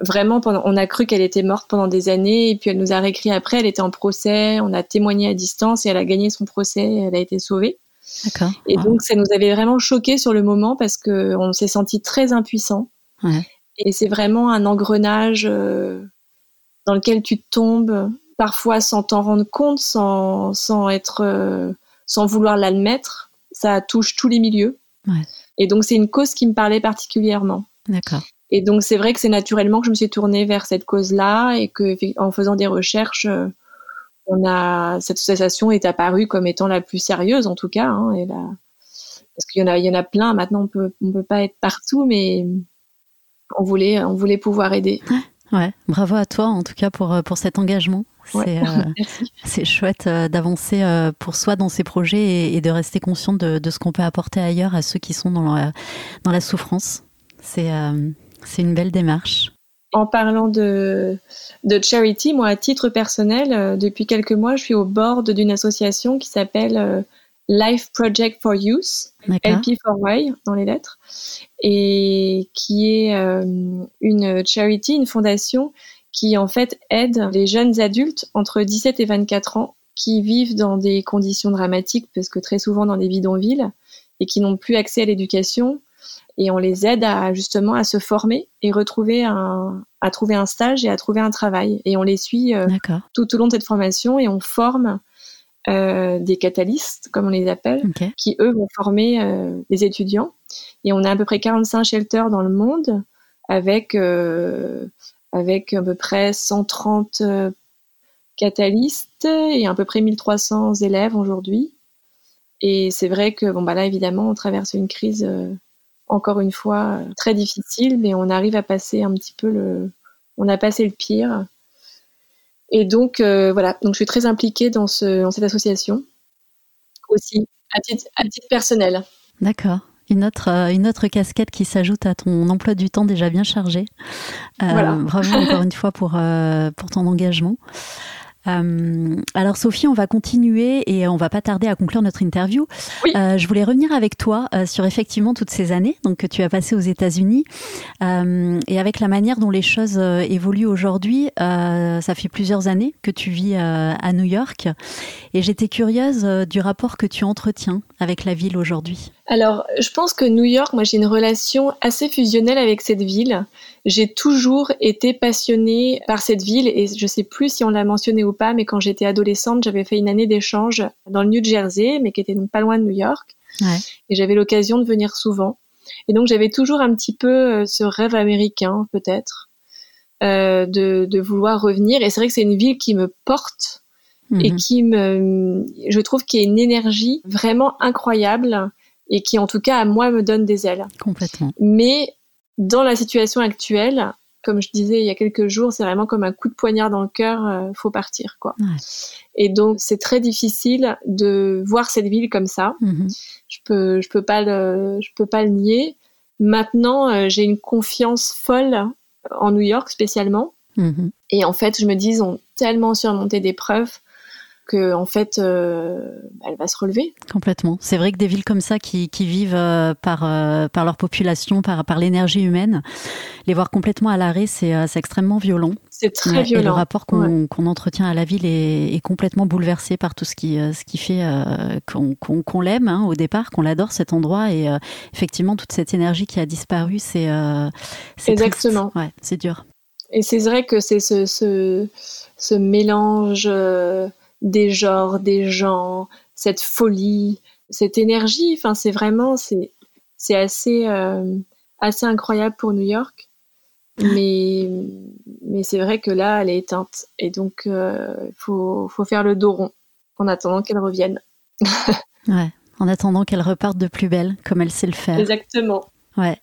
vraiment, pendant, on a cru qu'elle était morte pendant des années, et puis elle nous a réécrit après. Elle était en procès, on a témoigné à distance et elle a gagné son procès, elle a été sauvée. D'accord. Et Wow. donc, ça nous avait vraiment choqué sur le moment parce que on s'est senti très impuissant. Ouais. Et c'est vraiment un engrenage euh, dans lequel tu tombes, parfois sans t'en rendre compte, sans, sans être, euh, sans vouloir l'admettre. Ça touche tous les milieux. Ouais. Et donc, c'est une cause qui me parlait particulièrement. D'accord. Et donc, c'est vrai que c'est naturellement que je me suis tournée vers cette cause-là et que, en faisant des recherches, euh, on a cette association est apparue comme étant la plus sérieuse, en tout cas. Hein, et la... Parce qu'il y en a, il y en a plein. Maintenant, on peut, on peut pas être partout, mais on voulait, on voulait pouvoir aider. Ouais, bravo à toi en tout cas pour, euh, pour cet engagement. Ouais. Euh, c'est chouette euh, d'avancer pour soi dans ces projets et, et de rester conscient de, de ce qu'on peut apporter ailleurs à ceux qui sont dans la, dans la souffrance. C'est euh, c'est une belle démarche. En parlant de, de charity, moi, à titre personnel, euh, depuis quelques mois, je suis au board d'une association qui s'appelle euh, Life Project for Youth. D'accord LP4Y dans les lettres, et qui est euh, une charity, une fondation qui en fait aide les jeunes adultes entre 17 et 24 ans qui vivent dans des conditions dramatiques parce que très souvent dans des bidonvilles et qui n'ont plus accès à l'éducation et on les aide à justement à se former et retrouver un à trouver un stage et à trouver un travail et on les suit euh, tout au long de cette formation et on forme euh, des catalystes comme on les appelle qui eux vont former euh, les étudiants. Et on a à peu près 45 shelters dans le monde avec euh, avec à peu près 130 euh, catalystes et à peu près 1300 élèves aujourd'hui. Et c'est vrai que bon bah là évidemment on traverse une crise encore une fois euh, très difficile, mais on arrive à passer un petit peu le on a passé le pire. Et donc euh, voilà, donc je suis très impliquée dans ce dans cette association aussi à titre, à titre personnel. D'accord. Une autre, euh, une autre casquette qui s'ajoute à ton emploi du temps déjà bien chargé. Euh, Voilà. Bravo encore une fois pour, euh, pour ton engagement. Euh, alors Sophie, on va continuer et on va pas tarder à conclure notre interview. Oui. Euh, je voulais revenir avec toi euh, sur effectivement toutes ces années donc que tu as passées aux États-Unis et avec la manière dont les choses évoluent aujourd'hui. ça fait plusieurs années que tu vis à New York et j'étais curieuse du rapport que tu entretiens avec la ville aujourd'hui. Alors, je pense que New York, moi j'ai une relation assez fusionnelle avec cette ville. J'ai toujours été passionnée par cette ville et je sais plus si on l'a mentionné ou pas, mais quand j'étais adolescente, j'avais fait une année d'échange dans le New Jersey, mais qui était donc pas loin de New York. Et j'avais l'occasion de venir souvent. Et donc j'avais toujours un petit peu euh, ce rêve américain, peut-être, euh, de, de vouloir revenir. Et c'est vrai que c'est une ville qui me porte et mhm. qui me, je trouve qu'il y a une énergie vraiment incroyable et qui en tout cas à moi me donne des ailes. Complètement. Mais dans la situation actuelle, comme je disais il y a quelques jours, c'est vraiment comme un coup de poignard dans le cœur, euh, faut partir quoi. Et donc c'est très difficile de voir cette ville comme ça. Mhm. Je peux je peux pas le je peux pas le nier. Maintenant, euh, j'ai une confiance folle en New York spécialement. Mhm. Et en fait, je me dis, ils ont tellement surmonté des preuves que en fait, euh, elle va se relever. Complètement. C'est vrai que des villes comme ça qui, qui vivent euh, par euh, par leur population, par par l'énergie humaine, les voir complètement à l'arrêt, c'est extrêmement violent. C'est très violent. Et le rapport qu'on entretient à la ville est, est, complètement bouleversé par tout ce qui ce qui fait qu'on l'aime hein, au départ, qu'on l'adore cet endroit et effectivement toute cette énergie qui a disparu, c'est exactement. Ouais, c'est dur. Et c'est vrai que c'est ce, ce, ce mélange des genres, des gens, cette folie, cette énergie. Enfin, c'est vraiment, c'est, c'est assez, euh, assez incroyable pour New York. Mais, mais c'est vrai que là, elle est éteinte. Et donc, il euh, faut, faut faire le dos rond en attendant qu'elle revienne. ouais, en attendant qu'elle reparte de plus belle, comme elle sait le faire. Exactement. Ouais.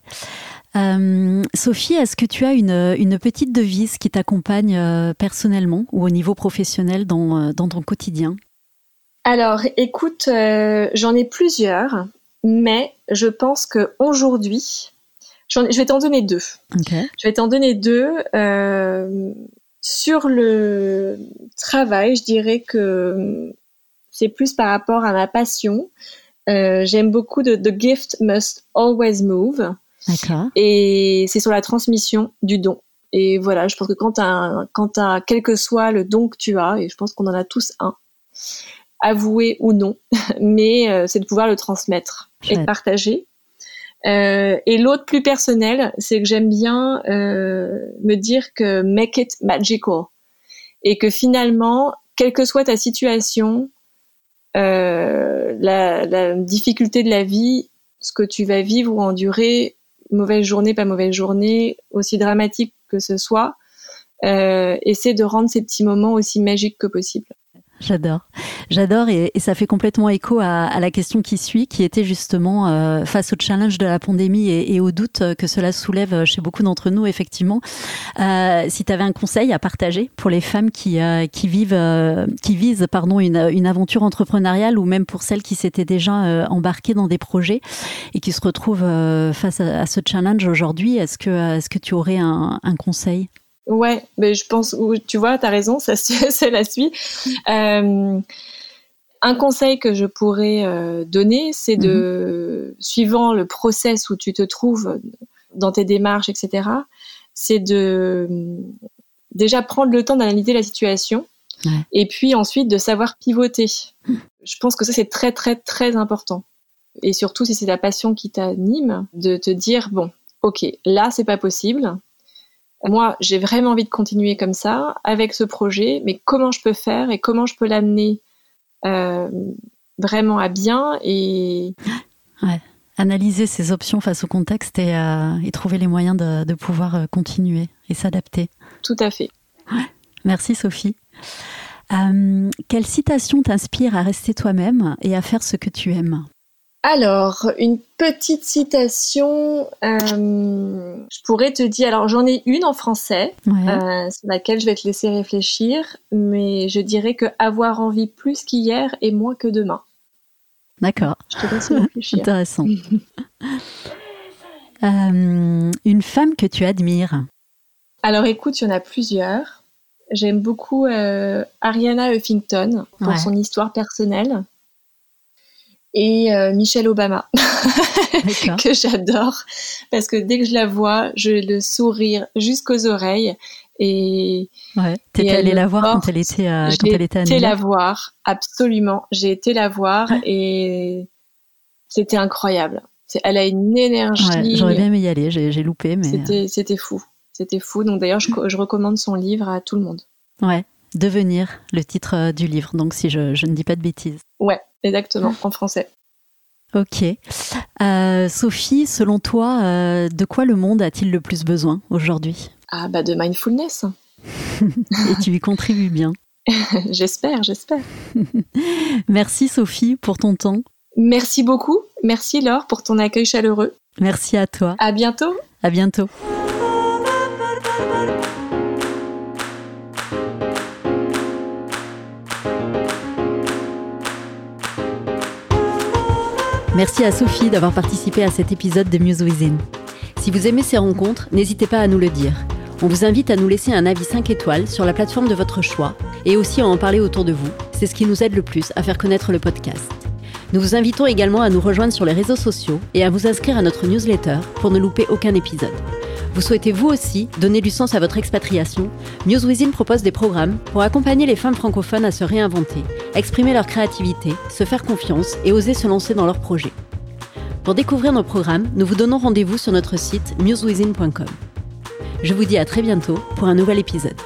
Euh, Sophie, est-ce que tu as une, petite devise qui t'accompagne euh, personnellement ou au niveau professionnel dans, euh, ton quotidien? Alors, écoute, j'en ai plusieurs, mais je pense qu'aujourd'hui, je vais t'en donner deux. Je vais t'en donner deux. sur le travail, je dirais que c'est plus par rapport à ma passion. J'aime beaucoup de The Gift Must Always Move. Et c'est sur la transmission du don. Et voilà, je pense que quand tu quand as, quel que soit le don que tu as, et je pense qu'on en a tous un, avoué ou non, mais euh, c'est de pouvoir le transmettre et de partager. Euh, et l'autre plus personnel, c'est que j'aime bien euh, me dire que make it magical et que finalement, quelle que soit ta situation, la, la difficulté de la vie, ce que tu vas vivre ou endurer, mauvaise journée, pas mauvaise journée, aussi dramatique que ce soit, euh, essaie de rendre ces petits moments aussi magiques que possible. J'adore, j'adore et, ça fait complètement écho à, la question qui suit, qui était justement euh, face au challenge de la pandémie et, et, au doute que cela soulève chez beaucoup d'entre nous, effectivement. Euh, si tu avais un conseil à partager pour les femmes qui, euh, vivent, qui visent pardon une, une, aventure entrepreneuriale ou même pour celles qui s'étaient déjà embarquées dans des projets et qui se retrouvent face à, ce challenge aujourd'hui, est-ce que, est-ce que tu aurais un conseil? Ouais, mais je pense, tu vois, tu as raison, ça c'est la suite. Euh, un conseil que je pourrais euh, donner, c'est de, mhm. suivant le process où tu te trouves dans tes démarches, etc., c'est de déjà prendre le temps d'analyser la situation et puis ensuite de savoir pivoter. Mhm. Je pense que ça c'est très très très important. Et surtout si c'est la passion qui t'anime, de te dire bon, ok, là c'est pas possible, moi, j'ai vraiment envie de continuer comme ça avec ce projet, mais comment je peux faire et comment je peux l'amener euh, vraiment à bien et analyser ses options face au contexte et, euh, trouver les moyens de, pouvoir euh, continuer et s'adapter. Tout à fait. Merci Sophie. quelle citation t'inspire à rester toi-même et à faire ce que tu aimes? Alors, une petite citation, euh, je pourrais te dire, alors j'en ai une en français, euh, sur laquelle je vais te laisser réfléchir, mais je dirais que avoir envie plus qu'hier et moins que demain. D'accord. Je te laisse réfléchir. Intéressant. Euh, une femme que tu admires Alors écoute, il y en a plusieurs. J'aime beaucoup Ariana Huffington pour son histoire personnelle et euh, Michelle Obama que j'adore parce que dès que je la vois, je le sourire jusqu'aux oreilles et ouais. T'es allée la voir quand elle était quand elle était à J'ai été la voir absolument. J'ai été la voir et C'était incroyable. Elle a une énergie. J'aurais bien aimé y aller, j'ai loupé, mais. Euh, c'était fou. C'était fou. Donc d'ailleurs, je, je, recommande son livre à tout le monde. Ouais. Devenir, le titre euh, du livre, donc si je, je ne dis pas de bêtises. Ouais, exactement, en français. Ok. Euh, Sophie, selon toi, de quoi le monde a-t-il le plus besoin aujourd'hui? Ah, bah de mindfulness. Et tu y contribues bien. j'espère, j'espère. Merci Sophie pour ton temps. Merci beaucoup. Merci Laure pour ton accueil chaleureux. Merci à toi. À bientôt. À bientôt. Merci à Sophie d'avoir participé à cet épisode de Muse Within. Si vous aimez ces rencontres, n'hésitez pas à nous le dire. On vous invite à nous laisser un avis 5 étoiles sur la plateforme de votre choix et aussi à en parler autour de vous. C'est ce qui nous aide le plus à faire connaître le podcast. Nous vous invitons également à nous rejoindre sur les réseaux sociaux et à vous inscrire à notre newsletter pour ne louper aucun épisode. Vous souhaitez vous aussi donner du sens à votre expatriation? Within propose des programmes pour accompagner les femmes francophones à se réinventer, exprimer leur créativité, se faire confiance et oser se lancer dans leurs projets. Pour découvrir nos programmes, nous vous donnons rendez-vous sur notre site musewithin.com. Je vous dis à très bientôt pour un nouvel épisode.